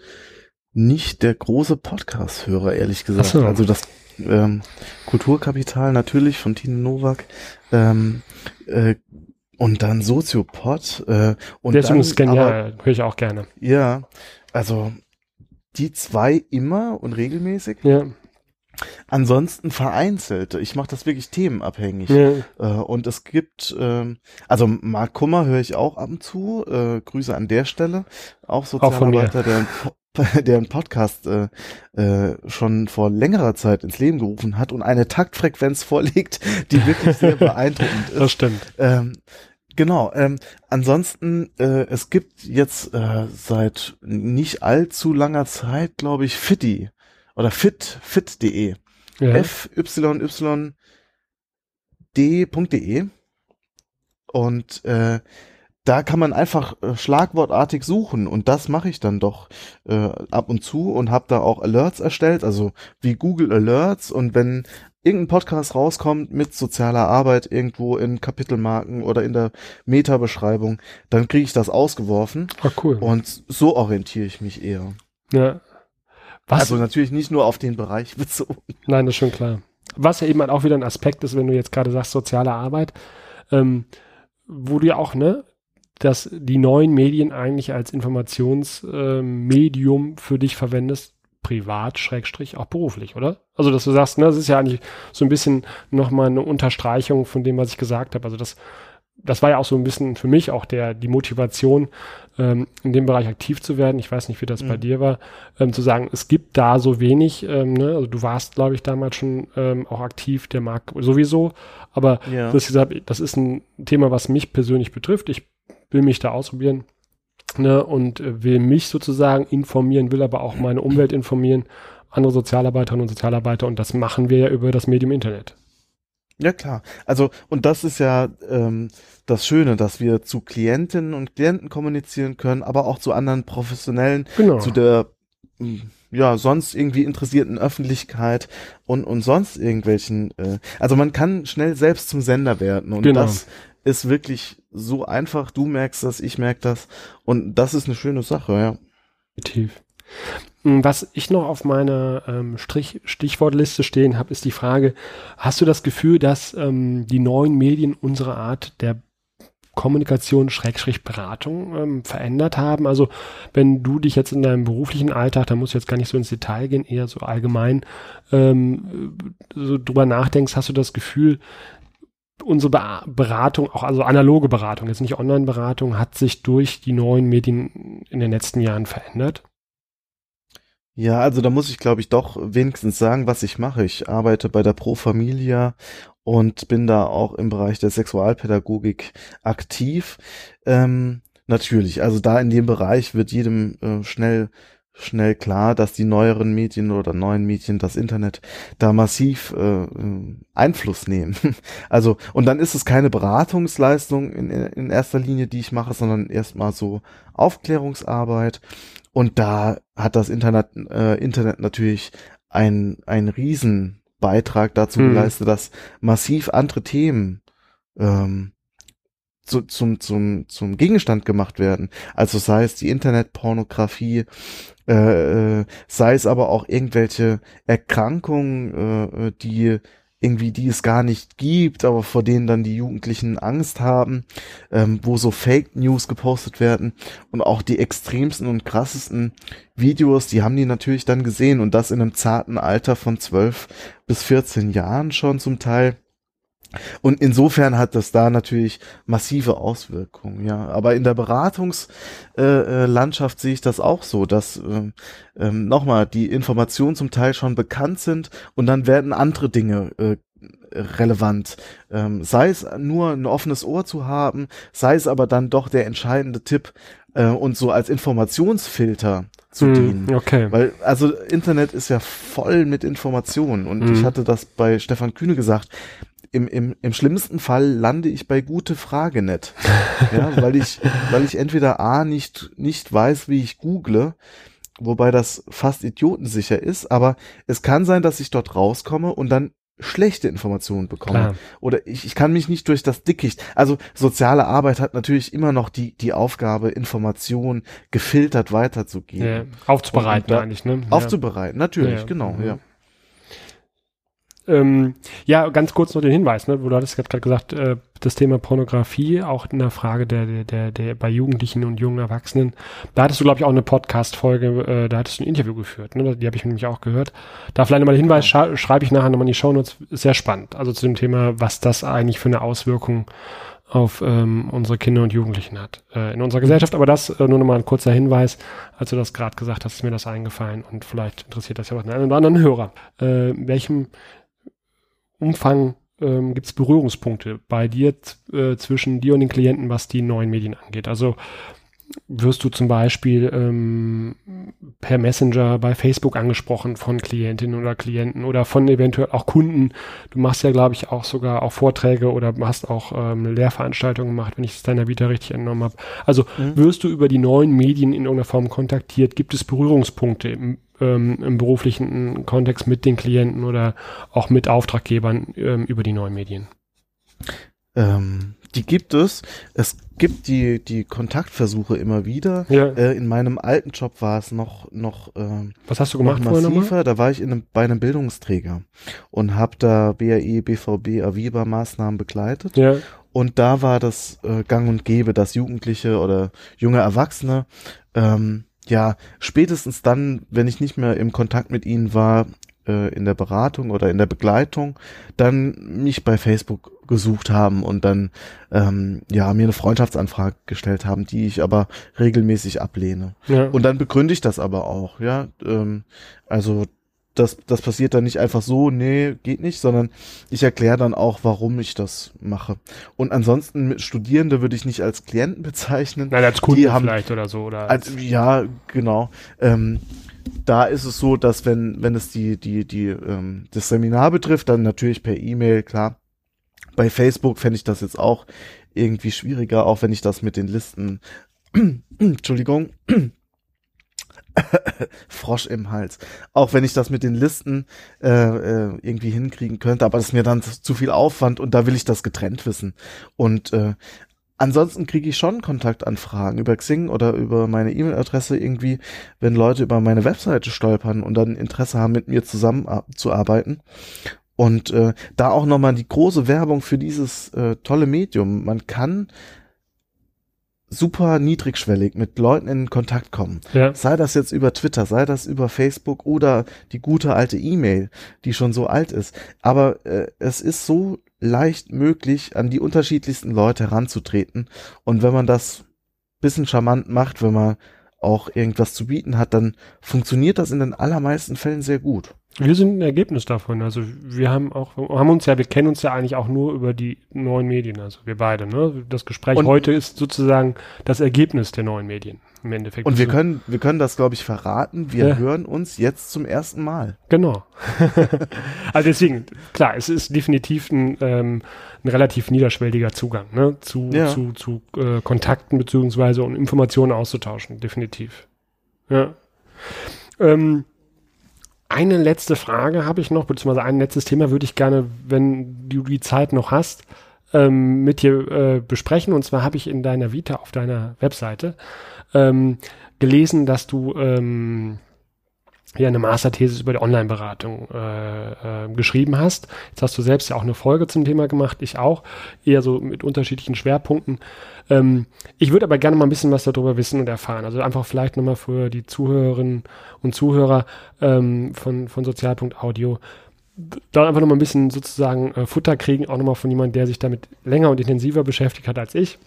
B: nicht der große Podcast-Hörer, ehrlich gesagt. So. Also das ähm, Kulturkapital natürlich von Tine Nowak ähm, äh, und dann Soziopod äh, und
A: der ist übrigens genial, höre ich auch gerne.
B: Ja, also die zwei immer und regelmäßig.
A: Ja.
B: Ansonsten vereinzelt. Ich mache das wirklich themenabhängig. Ja. Äh, und es gibt, äh, also Mark Kummer höre ich auch ab und zu. Äh, Grüße an der Stelle. Auch Sozialarbeiter, der, der einen Podcast äh, äh, schon vor längerer Zeit ins Leben gerufen hat und eine Taktfrequenz vorlegt, die wirklich sehr beeindruckend ist.
A: Das stimmt.
B: Ähm, Genau. Ähm, ansonsten, äh, es gibt jetzt äh, seit nicht allzu langer Zeit, glaube ich, Fitty oder fit, fit.de. Ja. F-Y-Y-D.de. Und äh, da kann man einfach äh, schlagwortartig suchen und das mache ich dann doch äh, ab und zu und habe da auch Alerts erstellt, also wie Google Alerts und wenn irgendein Podcast rauskommt mit sozialer Arbeit irgendwo in Kapitelmarken oder in der Meta-Beschreibung, dann kriege ich das ausgeworfen.
A: Ach cool.
B: Und so orientiere ich mich eher.
A: Ja.
B: Was? Also natürlich nicht nur auf den Bereich bezogen.
A: Nein, das ist schon klar. Was ja eben halt auch wieder ein Aspekt ist, wenn du jetzt gerade sagst, soziale Arbeit, ähm, wo du ja auch, ne, dass die neuen Medien eigentlich als Informationsmedium äh, für dich verwendest, privat, schrägstrich, auch beruflich, oder? Also, dass du sagst, ne, das ist ja eigentlich so ein bisschen nochmal eine Unterstreichung von dem, was ich gesagt habe. Also, das, das war ja auch so ein bisschen für mich auch der, die Motivation, ähm, in dem Bereich aktiv zu werden. Ich weiß nicht, wie das mhm. bei dir war, ähm, zu sagen, es gibt da so wenig, ähm, ne? also du warst, glaube ich, damals schon ähm, auch aktiv, der Markt sowieso, aber ja. das, das ist ein Thema, was mich persönlich betrifft. Ich will mich da ausprobieren ne, und äh, will mich sozusagen informieren, will aber auch meine Umwelt informieren, andere Sozialarbeiterinnen und Sozialarbeiter und das machen wir ja über das Medium Internet.
B: Ja klar. Also und das ist ja ähm, das Schöne, dass wir zu Klientinnen und Klienten kommunizieren können, aber auch zu anderen Professionellen, genau. zu der hm, ja sonst irgendwie interessierten Öffentlichkeit und und sonst irgendwelchen. Äh, also man kann schnell selbst zum Sender werden und genau. das ist wirklich so einfach. Du merkst das, ich merke das. Und das ist eine schöne Sache, ja.
A: Definitiv. Hm, was ich noch auf meiner ähm, Strich Stichwortliste stehen habe, ist die Frage, hast du das Gefühl, dass ähm, die neuen Medien unsere Art der Kommunikation, Schrägstrich Beratung ähm, verändert haben? Also wenn du dich jetzt in deinem beruflichen Alltag, da muss ich jetzt gar nicht so ins Detail gehen, eher so allgemein ähm, so drüber nachdenkst, hast du das Gefühl, unsere Beratung, auch also analoge Beratung, jetzt nicht Online-Beratung, hat sich durch die neuen Medien in den letzten Jahren verändert?
B: Ja, also da muss ich, glaube ich, doch wenigstens sagen, was ich mache. Ich arbeite bei der Pro Familia und bin da auch im Bereich der Sexualpädagogik aktiv. Ähm, natürlich, also da in dem Bereich wird jedem äh, schnell schnell klar, dass die neueren Medien oder neuen Medien, das Internet, da massiv äh, Einfluss nehmen. Also, und dann ist es keine Beratungsleistung in, in erster Linie, die ich mache, sondern erstmal so Aufklärungsarbeit. Und da hat das Internet, äh, Internet natürlich ein, ein Riesenbeitrag dazu hm. geleistet, dass massiv andere Themen ähm, zu, zum, zum, zum Gegenstand gemacht werden. Also sei es die Internetpornografie, äh, äh sei es aber auch irgendwelche Erkrankungen, äh, äh, die irgendwie die es gar nicht gibt, aber vor denen dann die Jugendlichen Angst haben, ähm, wo so Fake News gepostet werden und auch die extremsten und krassesten Videos, die haben die natürlich dann gesehen und das in einem zarten Alter von 12 bis 14 Jahren schon zum Teil. Und insofern hat das da natürlich massive Auswirkungen, ja. Aber in der Beratungslandschaft äh, äh, sehe ich das auch so, dass äh, äh, nochmal die Informationen zum Teil schon bekannt sind und dann werden andere Dinge äh, relevant. Ähm, sei es nur ein offenes Ohr zu haben, sei es aber dann doch der entscheidende Tipp äh, und so als Informationsfilter zu mm, dienen.
A: Okay.
B: Weil, also Internet ist ja voll mit Informationen und mm. ich hatte das bei Stefan Kühne gesagt, im, im, im schlimmsten Fall lande ich bei gute Frage nicht. ja, weil ich, weil ich entweder A nicht, nicht weiß, wie ich google, wobei das fast idiotensicher ist, aber es kann sein, dass ich dort rauskomme und dann schlechte Informationen bekomme. Klar. Oder ich, ich kann mich nicht durch das Dickicht. Also soziale Arbeit hat natürlich immer noch die, die Aufgabe, Informationen gefiltert weiterzugeben. Ja,
A: aufzubereiten
B: da,
A: eigentlich, ne?
B: Aufzubereiten, natürlich, ja. genau, mhm. ja.
A: Ähm, ja, ganz kurz noch den Hinweis, ne, wo du hattest gerade gesagt, äh, das Thema Pornografie, auch in der Frage der, der, der, der bei Jugendlichen und jungen Erwachsenen. Da hattest du, glaube ich, auch eine Podcast-Folge, äh, da hattest du ein Interview geführt, ne? Die habe ich nämlich auch gehört. Da vielleicht nochmal den Hinweis, sch schreibe ich nachher nochmal in die Shownotes, sehr spannend. Also zu dem Thema, was das eigentlich für eine Auswirkung auf ähm, unsere Kinder und Jugendlichen hat äh, in unserer Gesellschaft. Aber das äh, nur nochmal ein kurzer Hinweis, als du das gerade gesagt hast, ist mir das eingefallen und vielleicht interessiert das ja auch einen oder anderen Hörer. Äh, welchem Umfang ähm, gibt es Berührungspunkte bei dir äh, zwischen dir und den Klienten, was die neuen Medien angeht. Also wirst du zum Beispiel ähm, per Messenger bei Facebook angesprochen von Klientinnen oder Klienten oder von eventuell auch Kunden. Du machst ja, glaube ich, auch sogar auch Vorträge oder hast auch ähm, Lehrveranstaltungen gemacht, wenn ich es deiner Vita richtig entnommen habe. Also mhm. wirst du über die neuen Medien in irgendeiner Form kontaktiert? Gibt es Berührungspunkte ähm, im beruflichen Kontext mit den Klienten oder auch mit Auftraggebern ähm, über die neuen Medien?
B: Ähm, die gibt es. Es gibt die, die Kontaktversuche immer wieder. Ja. Äh, in meinem alten Job war es noch, noch, äh,
A: Was hast du gemacht
B: massiver. Da war ich in einem, bei einem Bildungsträger und habe da BAE, BVB, Aviva Maßnahmen begleitet. Ja. Und da war das äh, gang und gäbe, dass Jugendliche oder junge Erwachsene ähm, ja, spätestens dann, wenn ich nicht mehr im Kontakt mit ihnen war, äh, in der Beratung oder in der Begleitung, dann mich bei Facebook gesucht haben und dann ähm, ja mir eine Freundschaftsanfrage gestellt haben, die ich aber regelmäßig ablehne. Ja. Und dann begründe ich das aber auch, ja. Ähm, also das, das passiert dann nicht einfach so, nee, geht nicht, sondern ich erkläre dann auch, warum ich das mache. Und ansonsten mit Studierende würde ich nicht als Klienten bezeichnen.
A: Nein, als Kunden haben, vielleicht oder so. Oder
B: als, als ja, genau. Ähm, da ist es so, dass wenn, wenn es die, die, die, ähm, das Seminar betrifft, dann natürlich per E-Mail, klar. Bei Facebook fände ich das jetzt auch irgendwie schwieriger, auch wenn ich das mit den Listen, Entschuldigung, Frosch im Hals. Auch wenn ich das mit den Listen äh, äh, irgendwie hinkriegen könnte, aber das ist mir dann zu viel Aufwand und da will ich das getrennt wissen. Und äh, ansonsten kriege ich schon Kontaktanfragen über Xing oder über meine E-Mail-Adresse irgendwie, wenn Leute über meine Webseite stolpern und dann Interesse haben, mit mir zusammenzuarbeiten. Und äh, da auch nochmal die große Werbung für dieses äh, tolle Medium. Man kann super niedrigschwellig mit Leuten in Kontakt kommen. Ja. Sei das jetzt über Twitter, sei das über Facebook oder die gute alte E-Mail, die schon so alt ist. Aber äh, es ist so leicht möglich, an die unterschiedlichsten Leute heranzutreten. Und wenn man das bisschen charmant macht, wenn man auch irgendwas zu bieten hat, dann funktioniert das in den allermeisten Fällen sehr gut.
A: Wir sind ein Ergebnis davon. Also wir haben auch, haben uns ja, wir kennen uns ja eigentlich auch nur über die neuen Medien, also wir beide. Ne? Das Gespräch und heute ist sozusagen das Ergebnis der neuen Medien im Endeffekt.
B: Und wir so. können, wir können das, glaube ich, verraten. Wir ja. hören uns jetzt zum ersten Mal.
A: Genau. also deswegen, klar, es ist definitiv ein, ähm, ein relativ niederschwelliger Zugang ne? zu, ja. zu, zu äh, Kontakten beziehungsweise um Informationen auszutauschen, definitiv. Ja. Ähm, eine letzte Frage habe ich noch, beziehungsweise ein letztes Thema würde ich gerne, wenn du die Zeit noch hast, ähm, mit dir äh, besprechen. Und zwar habe ich in deiner Vita auf deiner Webseite ähm, gelesen, dass du ähm, ja eine Masterthese über die Online-Beratung äh, äh, geschrieben hast. Jetzt hast du selbst ja auch eine Folge zum Thema gemacht, ich auch, eher so mit unterschiedlichen Schwerpunkten. Ähm, ich würde aber gerne mal ein bisschen was darüber wissen und erfahren. Also einfach vielleicht nochmal für die Zuhörerinnen und Zuhörer ähm, von, von Sozialpunkt Audio da einfach nochmal ein bisschen sozusagen äh, Futter kriegen, auch nochmal von jemandem, der sich damit länger und intensiver beschäftigt hat als ich.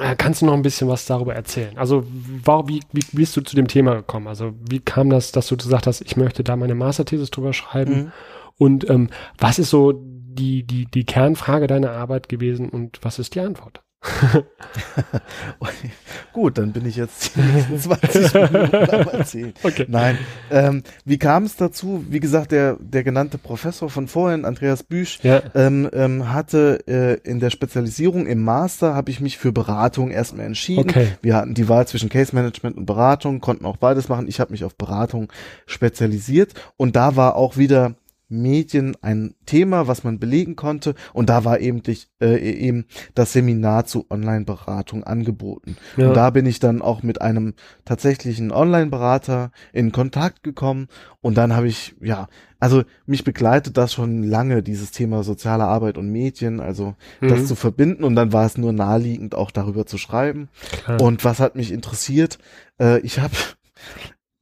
A: Äh, kannst du noch ein bisschen was darüber erzählen? Also, warum, wie, wie bist du zu dem Thema gekommen? Also, wie kam das, dass du gesagt hast, ich möchte da meine Masterthesis drüber schreiben? Mhm. Und ähm, was ist so die, die, die Kernfrage deiner Arbeit gewesen und was ist die Antwort?
B: Gut, dann bin ich jetzt 20 Minuten am erzählen. Okay. Nein, ähm, wie kam es dazu? Wie gesagt, der, der genannte Professor von vorhin, Andreas Büsch, ja. ähm, ähm, hatte äh, in der Spezialisierung im Master, habe ich mich für Beratung erstmal entschieden. Okay. Wir hatten die Wahl zwischen Case Management und Beratung, konnten auch beides machen. Ich habe mich auf Beratung spezialisiert und da war auch wieder Medien ein Thema, was man belegen konnte. Und da war eben, äh, eben das Seminar zu Online-Beratung angeboten. Ja. Und da bin ich dann auch mit einem tatsächlichen Online-Berater in Kontakt gekommen. Und dann habe ich, ja, also mich begleitet das schon lange, dieses Thema soziale Arbeit und Medien, also mhm. das zu verbinden. Und dann war es nur naheliegend, auch darüber zu schreiben. Klar. Und was hat mich interessiert? Äh, ich habe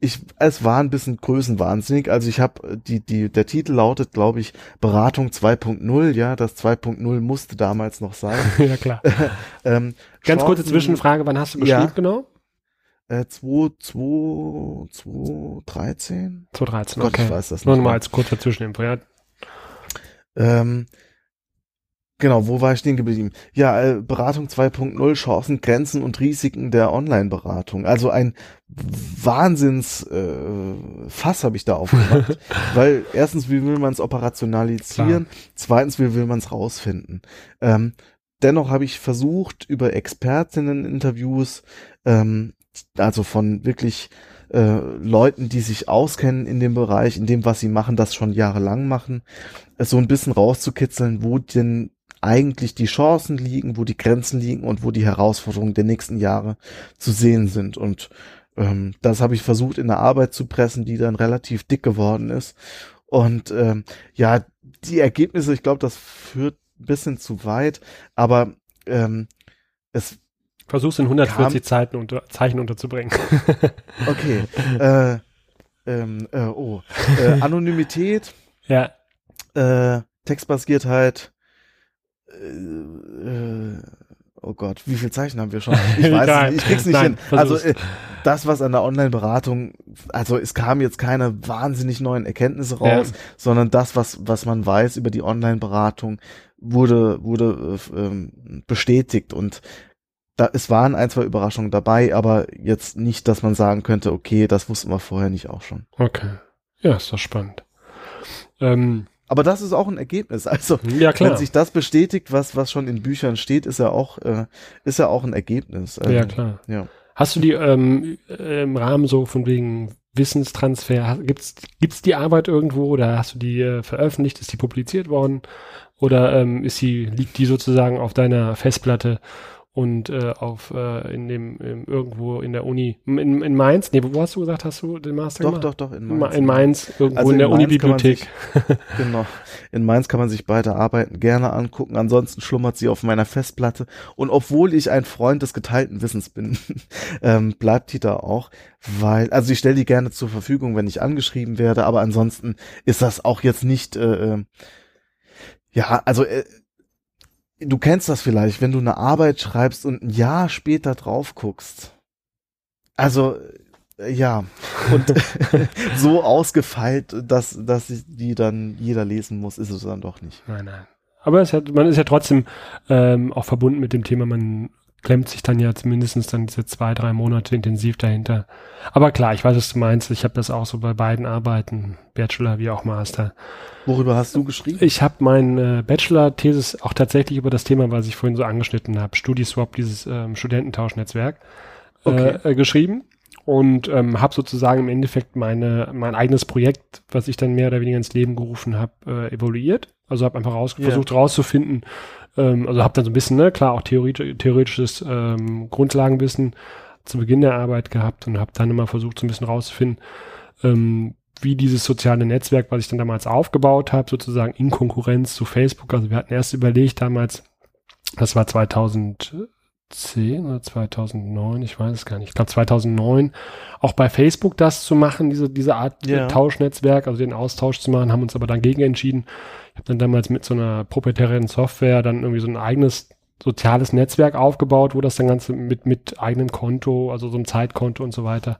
B: ich, es war ein bisschen größenwahnsinnig. Also ich habe die, die, der Titel lautet, glaube ich, Beratung 2.0. Ja, das 2.0 musste damals noch sein.
A: ja klar. ähm, Ganz Chancen, kurze Zwischenfrage: Wann hast du geschrieben ja, genau?
B: Äh, 2, 2, 2, 13?
A: 2013, Gott, okay. ich weiß das nicht. Nur mal als kurzer Zwischeninfo, ja.
B: Ähm, Genau, wo war ich stehen geblieben? Ja, äh, Beratung 2.0, Chancen, Grenzen und Risiken der Online-Beratung. Also ein Wahnsinns äh, Fass habe ich da aufgemacht. Weil erstens, wie will man es operationalisieren? Klar. Zweitens, wie will man es rausfinden? Ähm, dennoch habe ich versucht, über Expertinnen-Interviews, ähm, also von wirklich äh, Leuten, die sich auskennen in dem Bereich, in dem, was sie machen, das schon jahrelang machen, so ein bisschen rauszukitzeln, wo denn eigentlich die Chancen liegen, wo die Grenzen liegen und wo die Herausforderungen der nächsten Jahre zu sehen sind. Und ähm, das habe ich versucht in der Arbeit zu pressen, die dann relativ dick geworden ist. Und ähm, ja, die Ergebnisse, ich glaube, das führt ein bisschen zu weit, aber ähm, es
A: Versuch's in 140 Zeiten unter, Zeichen unterzubringen.
B: okay. Äh, ähm, äh, oh. Äh, Anonymität.
A: Ja.
B: Äh, Textbasiertheit, äh, oh Gott, wie viel Zeichen haben wir schon? Ich weiß es nicht, ich krieg's nicht Nein, hin. Also äh, das, was an der Online-Beratung, also es kamen jetzt keine wahnsinnig neuen Erkenntnisse raus, ja. sondern das, was, was man weiß über die Online-Beratung, wurde, wurde äh, ähm, bestätigt und da, es waren ein, zwei Überraschungen dabei, aber jetzt nicht, dass man sagen könnte, okay, das wussten wir vorher nicht auch schon.
A: Okay. Ja, ist doch spannend. Ähm,
B: aber das ist auch ein Ergebnis. Also, ja, wenn sich das bestätigt, was, was schon in Büchern steht, ist ja auch, äh, ist ja auch ein Ergebnis.
A: Ähm, ja, klar. Ja. Hast du die ähm, im Rahmen so von wegen Wissenstransfer, gibt's, gibt's die Arbeit irgendwo oder hast du die äh, veröffentlicht? Ist die publiziert worden? Oder ähm, ist sie, liegt die sozusagen auf deiner Festplatte und äh, auf äh, in dem in, irgendwo in der Uni in, in Mainz, nee, wo hast du gesagt, hast du den Master
B: doch,
A: gemacht?
B: Doch, doch, in Mainz.
A: In Mainz, irgendwo also in, in der Unibibliothek.
B: genau. In Mainz kann man sich beide Arbeiten gerne angucken. Ansonsten schlummert sie auf meiner Festplatte. Und obwohl ich ein Freund des geteilten Wissens bin, ähm, bleibt die da auch, weil, also ich stelle die gerne zur Verfügung, wenn ich angeschrieben werde, aber ansonsten ist das auch jetzt nicht äh, äh ja, also äh, du kennst das vielleicht, wenn du eine Arbeit schreibst und ein Jahr später drauf guckst. Also äh, ja, und so ausgefeilt, dass, dass die dann jeder lesen muss, ist es dann doch nicht.
A: Nein, nein. Aber hat, man ist ja trotzdem ähm, auch verbunden mit dem Thema, man klemmt sich dann ja zumindest dann diese zwei, drei Monate intensiv dahinter. Aber klar, ich weiß, was du meinst. Ich habe das auch so bei beiden Arbeiten, Bachelor wie auch Master.
B: Worüber hast du geschrieben?
A: Ich habe meine äh, Bachelor-Thesis auch tatsächlich über das Thema, was ich vorhin so angeschnitten habe, StudiSwap, dieses ähm, Studententauschnetzwerk, äh, okay. äh, geschrieben. und ähm, habe sozusagen im Endeffekt meine mein eigenes Projekt, was ich dann mehr oder weniger ins Leben gerufen habe, äh, evaluiert. Also habe einfach raus, yeah. versucht rauszufinden, ähm, also habe dann so ein bisschen, ne, klar auch theoretisch, theoretisches ähm, Grundlagenwissen zu Beginn der Arbeit gehabt und habe dann immer versucht, so ein bisschen rauszufinden, ähm, wie dieses soziale Netzwerk, was ich dann damals aufgebaut habe, sozusagen in Konkurrenz zu Facebook. Also wir hatten erst überlegt damals, das war 2000 2010 oder 2009, ich weiß es gar nicht, ich glaube 2009, auch bei Facebook das zu machen, diese, diese Art ja. Tauschnetzwerk, also den Austausch zu machen, haben uns aber dagegen entschieden. Ich habe dann damals mit so einer proprietären Software dann irgendwie so ein eigenes soziales Netzwerk aufgebaut, wo das dann Ganze mit, mit eigenem Konto, also so einem Zeitkonto und so weiter.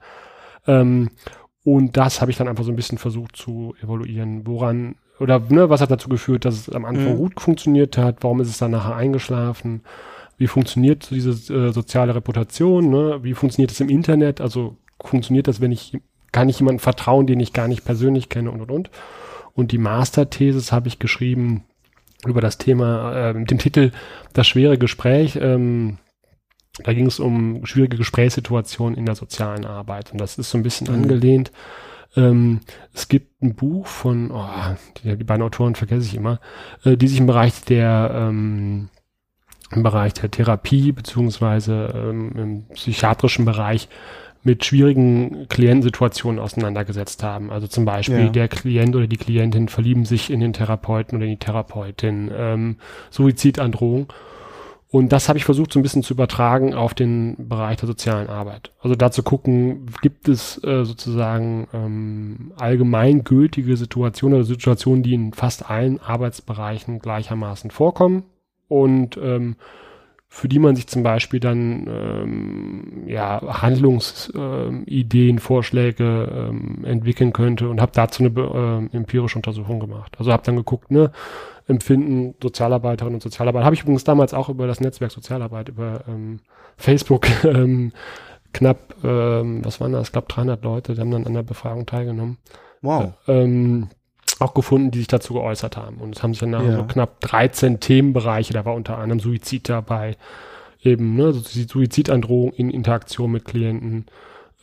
A: Ähm, und das habe ich dann einfach so ein bisschen versucht zu evaluieren, woran oder ne, was hat dazu geführt, dass es am Anfang mhm. gut funktioniert hat, warum ist es dann nachher eingeschlafen wie funktioniert diese äh, soziale Reputation, ne? wie funktioniert das im Internet, also funktioniert das, wenn ich, kann ich jemandem vertrauen, den ich gar nicht persönlich kenne und und und. Und die Masterthesis habe ich geschrieben über das Thema äh, mit dem Titel Das schwere Gespräch. Ähm, da ging es um schwierige Gesprächssituationen in der sozialen Arbeit. Und das ist so ein bisschen mhm. angelehnt. Ähm, es gibt ein Buch von, oh, die, die beiden Autoren vergesse ich immer, äh, die sich im Bereich der ähm, im Bereich der Therapie beziehungsweise ähm, im psychiatrischen Bereich mit schwierigen Klientensituationen auseinandergesetzt haben. Also zum Beispiel ja. der Klient oder die Klientin verlieben sich in den Therapeuten oder in die Therapeutin, ähm, Suizidandrohung. Und das habe ich versucht so ein bisschen zu übertragen auf den Bereich der sozialen Arbeit. Also da zu gucken, gibt es äh, sozusagen ähm, allgemeingültige Situationen oder Situationen, die in fast allen Arbeitsbereichen gleichermaßen vorkommen und ähm, für die man sich zum Beispiel dann ähm, ja Handlungsideen, ähm, Vorschläge ähm, entwickeln könnte und habe dazu eine äh, empirische Untersuchung gemacht. Also habe dann geguckt, ne, Empfinden Sozialarbeiterinnen und Sozialarbeiter. Habe ich übrigens damals auch über das Netzwerk Sozialarbeit, über ähm, Facebook ähm, knapp, ähm, was waren das, ich glaube 300 Leute, die haben dann an der Befragung teilgenommen.
B: Wow.
A: ähm, auch gefunden, die sich dazu geäußert haben. Und es haben sich dann ja. so knapp 13 Themenbereiche, da war unter anderem Suizid dabei, eben, ne, so Suizidandrohung in Interaktion mit Klienten,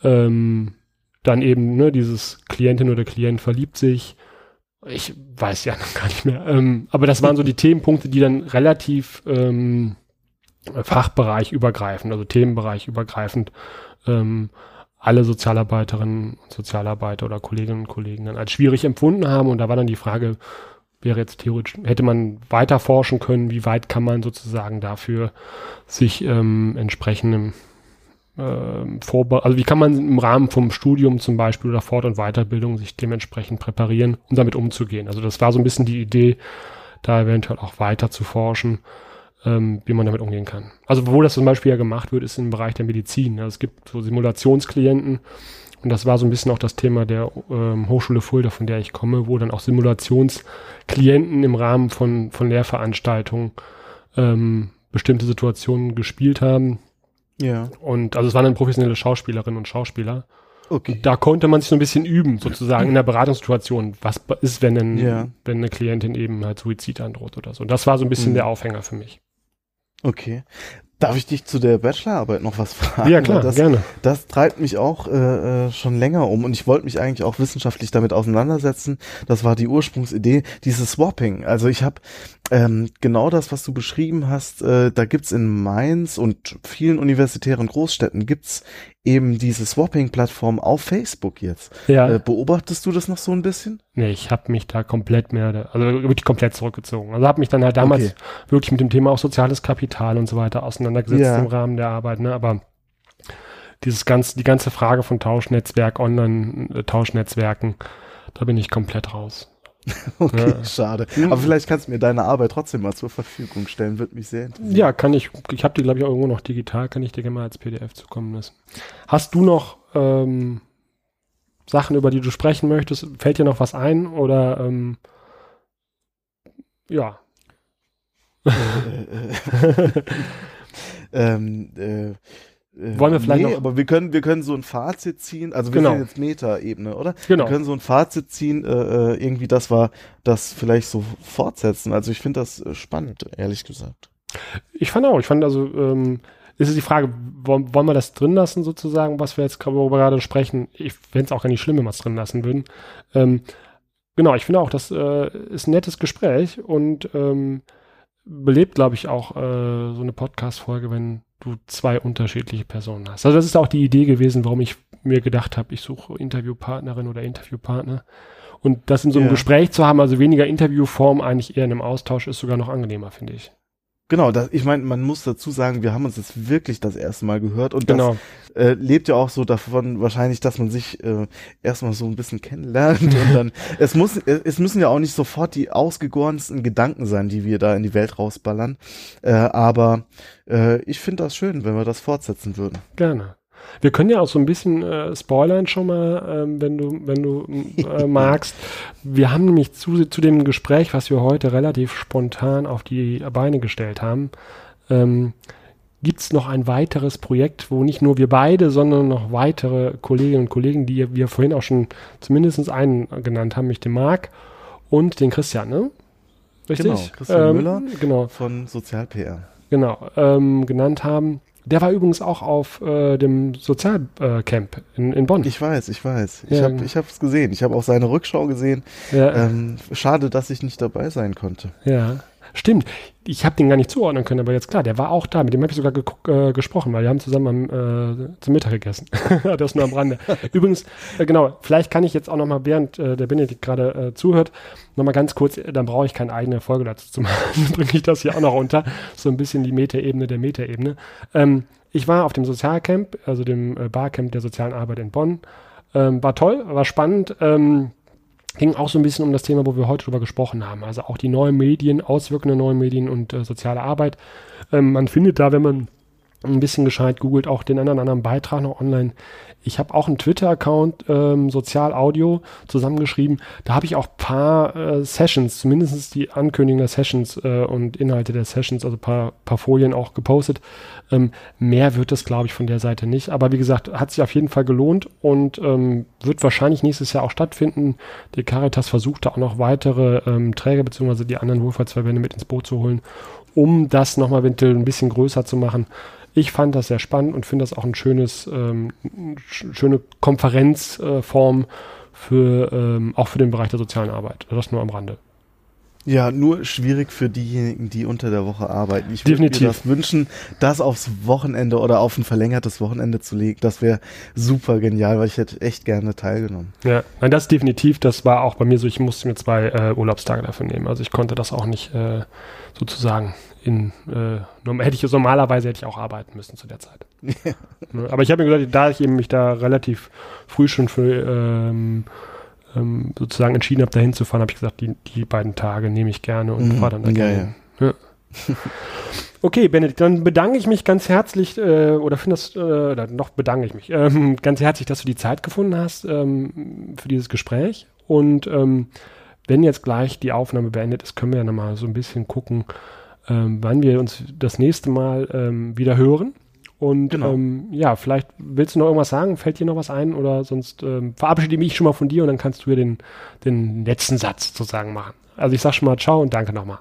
A: ähm, dann eben, ne, dieses Klientin oder Klient verliebt sich. Ich weiß ja noch gar nicht mehr. Ähm, aber das waren so die Themenpunkte, die dann relativ ähm, Fachbereich übergreifend, also Themenbereich übergreifend ähm, alle Sozialarbeiterinnen und Sozialarbeiter oder Kolleginnen und Kollegen dann als schwierig empfunden haben. Und da war dann die Frage, wäre jetzt theoretisch, hätte man weiter forschen können, wie weit kann man sozusagen dafür sich ähm, entsprechendem äh, vorbe also wie kann man im Rahmen vom Studium zum Beispiel oder Fort- und Weiterbildung sich dementsprechend präparieren, um damit umzugehen. Also das war so ein bisschen die Idee, da eventuell auch weiter zu forschen ähm, wie man damit umgehen kann. Also wo das zum Beispiel ja gemacht wird, ist im Bereich der Medizin. Also es gibt so Simulationsklienten und das war so ein bisschen auch das Thema der ähm, Hochschule Fulda, von der ich komme, wo dann auch Simulationsklienten im Rahmen von, von Lehrveranstaltungen ähm, bestimmte Situationen gespielt haben.
B: Ja.
A: Und also es waren dann professionelle Schauspielerinnen und Schauspieler.
B: Okay.
A: Und da konnte man sich so ein bisschen üben, sozusagen in der Beratungssituation. Was ist, wenn, ein, ja. wenn eine Klientin eben halt Suizid androht oder so. Und das war so ein bisschen mhm. der Aufhänger für mich.
B: Okay. Darf ich dich zu der Bachelorarbeit noch was fragen?
A: Ja, klar,
B: das,
A: gerne.
B: Das treibt mich auch äh, äh, schon länger um und ich wollte mich eigentlich auch wissenschaftlich damit auseinandersetzen. Das war die Ursprungsidee, dieses Swapping. Also ich habe ähm, genau das, was du beschrieben hast, äh, da gibt's in Mainz und vielen universitären Großstädten gibt's eben diese Swapping-Plattform auf Facebook jetzt.
A: Ja.
B: Äh, beobachtest du das noch so ein bisschen?
A: Nee, ich habe mich da komplett mehr, also wirklich komplett zurückgezogen. Also habe mich dann halt damals okay. wirklich mit dem Thema auch soziales Kapital und so weiter auseinandergesetzt ja. im Rahmen der Arbeit, ne? Aber dieses ganze, die ganze Frage von Tauschnetzwerk, Online-Tauschnetzwerken, da bin ich komplett raus.
B: Okay, ja. schade. Aber vielleicht kannst du mir deine Arbeit trotzdem mal zur Verfügung stellen, würde mich sehr interessieren.
A: Ja, kann ich. Ich habe die, glaube ich, auch irgendwo noch digital, kann ich dir gerne mal als PDF zukommen lassen. Hast du noch ähm, Sachen, über die du sprechen möchtest? Fällt dir noch was ein? Oder ähm, ja.
B: Äh, äh, äh. ähm, äh,
A: äh, Wollen wir vielleicht nee, noch?
B: aber wir können, wir können so ein Fazit ziehen. Also wir
A: genau.
B: sind jetzt Meta-Ebene, oder?
A: Genau.
B: Wir können so ein Fazit ziehen, äh, äh irgendwie, das war das vielleicht so fortsetzen. Also ich finde das äh, spannend, ehrlich gesagt.
A: Ich fand auch, ich fand also, ähm, ist es die Frage, wollen, wollen wir das drin lassen sozusagen, was wir jetzt worüber gerade sprechen? Ich fände es auch gar nicht schlimm, wenn wir es drin lassen würden. Ähm, genau, ich finde auch, das äh, ist ein nettes Gespräch und ähm, belebt, glaube ich, auch äh, so eine Podcast-Folge, wenn du zwei unterschiedliche Personen hast. Also das ist auch die Idee gewesen, warum ich mir gedacht habe, ich suche Interviewpartnerin oder Interviewpartner. Und das in so einem ja. Gespräch zu haben, also weniger Interviewform, eigentlich eher in einem Austausch, ist sogar noch angenehmer, finde ich.
B: Genau, das, ich meine, man muss dazu sagen, wir haben uns jetzt wirklich das erste Mal gehört und genau. das äh, lebt ja auch so davon wahrscheinlich, dass man sich äh, erstmal so ein bisschen kennenlernt und dann es muss es müssen ja auch nicht sofort die ausgegorensten Gedanken sein, die wir da in die Welt rausballern, äh, aber äh, ich finde das schön, wenn wir das fortsetzen würden.
A: Gerne. Wir können ja auch so ein bisschen äh, spoilern schon mal, ähm, wenn du, wenn du äh, magst. Wir haben nämlich zu, zu dem Gespräch, was wir heute relativ spontan auf die Beine gestellt haben, ähm, gibt es noch ein weiteres Projekt, wo nicht nur wir beide, sondern noch weitere Kolleginnen und Kollegen, die wir vorhin auch schon zumindest einen genannt haben, nämlich den Marc und den Christian, ne?
B: Richtig? Genau, Christian ähm, Müller genau. von Sozial PR.
A: Genau, ähm, genannt haben. Der war übrigens auch auf äh, dem Sozialcamp äh, in, in Bonn.
B: Ich weiß, ich weiß. Ich ja. habe es gesehen. Ich habe auch seine Rückschau gesehen. Ja. Ähm, schade, dass ich nicht dabei sein konnte.
A: Ja. Stimmt. Ich habe den gar nicht zuordnen können, aber jetzt klar, der war auch da. Mit dem habe ich sogar äh, gesprochen, weil wir haben zusammen am, äh, zum Mittag gegessen. das nur am Rande. Übrigens, äh, genau, vielleicht kann ich jetzt auch noch mal, während äh, der Benedikt gerade äh, zuhört, noch mal ganz kurz, dann brauche ich keine eigene Folge dazu zu machen. dann bringe ich das hier auch noch unter. So ein bisschen die Metaebene der Metaebene. Ähm, ich war auf dem Sozialcamp, also dem äh, Barcamp der sozialen Arbeit in Bonn. Ähm, war toll, war spannend. Ähm, ging auch so ein bisschen um das Thema, wo wir heute drüber gesprochen haben. Also auch die neuen Medien, Auswirkungen der neuen Medien und äh, soziale Arbeit. Ähm, man findet da, wenn man ein bisschen gescheit googelt, auch den anderen, anderen Beitrag noch online. Ich habe auch einen Twitter-Account, ähm, Sozial Audio, zusammengeschrieben. Da habe ich auch paar äh, Sessions, zumindest die Ankündigung der Sessions äh, und Inhalte der Sessions, also paar, paar Folien auch gepostet. Ähm, mehr wird es, glaube ich, von der Seite nicht. Aber wie gesagt, hat sich auf jeden Fall gelohnt und ähm, wird wahrscheinlich nächstes Jahr auch stattfinden. Die Caritas versucht da auch noch weitere ähm, Träger bzw. die anderen Wohlfahrtsverbände mit ins Boot zu holen, um das nochmal eventuell ein bisschen größer zu machen. Ich fand das sehr spannend und finde das auch ein schönes, ähm, schöne Konferenzform äh, für ähm, auch für den Bereich der sozialen Arbeit. Das nur am Rande.
B: Ja, nur schwierig für diejenigen, die unter der Woche arbeiten. Ich würde mir das wünschen, das aufs Wochenende oder auf ein verlängertes Wochenende zu legen. Das wäre super genial, weil ich hätte echt gerne teilgenommen.
A: Ja, nein, das definitiv. Das war auch bei mir so. Ich musste mir zwei äh, Urlaubstage dafür nehmen. Also ich konnte das auch nicht äh, sozusagen in, äh, hätte ich normalerweise hätte ich auch arbeiten müssen zu der Zeit. Ja. Ne, aber ich habe mir gesagt, da ich eben mich da relativ früh schon für ähm, ähm, sozusagen entschieden habe, dahin zu fahren, habe ich gesagt, die, die beiden Tage nehme ich gerne und mhm. fahre dann da ja, gerne. Ja. okay, Benedikt, dann bedanke ich mich ganz herzlich, äh, oder finde das, äh, noch bedanke ich mich, ähm, ganz herzlich, dass du die Zeit gefunden hast ähm, für dieses Gespräch. Und ähm, wenn jetzt gleich die Aufnahme beendet ist, können wir ja nochmal so ein bisschen gucken, ähm, wann wir uns das nächste Mal ähm, wieder hören. Und genau. ähm, ja, vielleicht willst du noch irgendwas sagen? Fällt dir noch was ein? Oder sonst ähm, verabschiede ich mich schon mal von dir und dann kannst du ja den, den letzten Satz sozusagen machen. Also ich sag schon mal ciao und danke nochmal.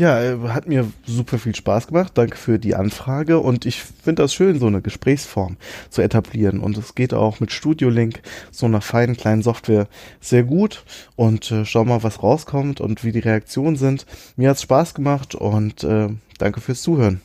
B: Ja, äh, hat mir super viel Spaß gemacht. Danke für die Anfrage. Und ich finde das schön, so eine Gesprächsform zu etablieren. Und es geht auch mit Studio Link, so einer feinen kleinen Software, sehr gut. Und äh, schau mal, was rauskommt und wie die Reaktionen sind. Mir hat's Spaß gemacht und äh, danke fürs Zuhören.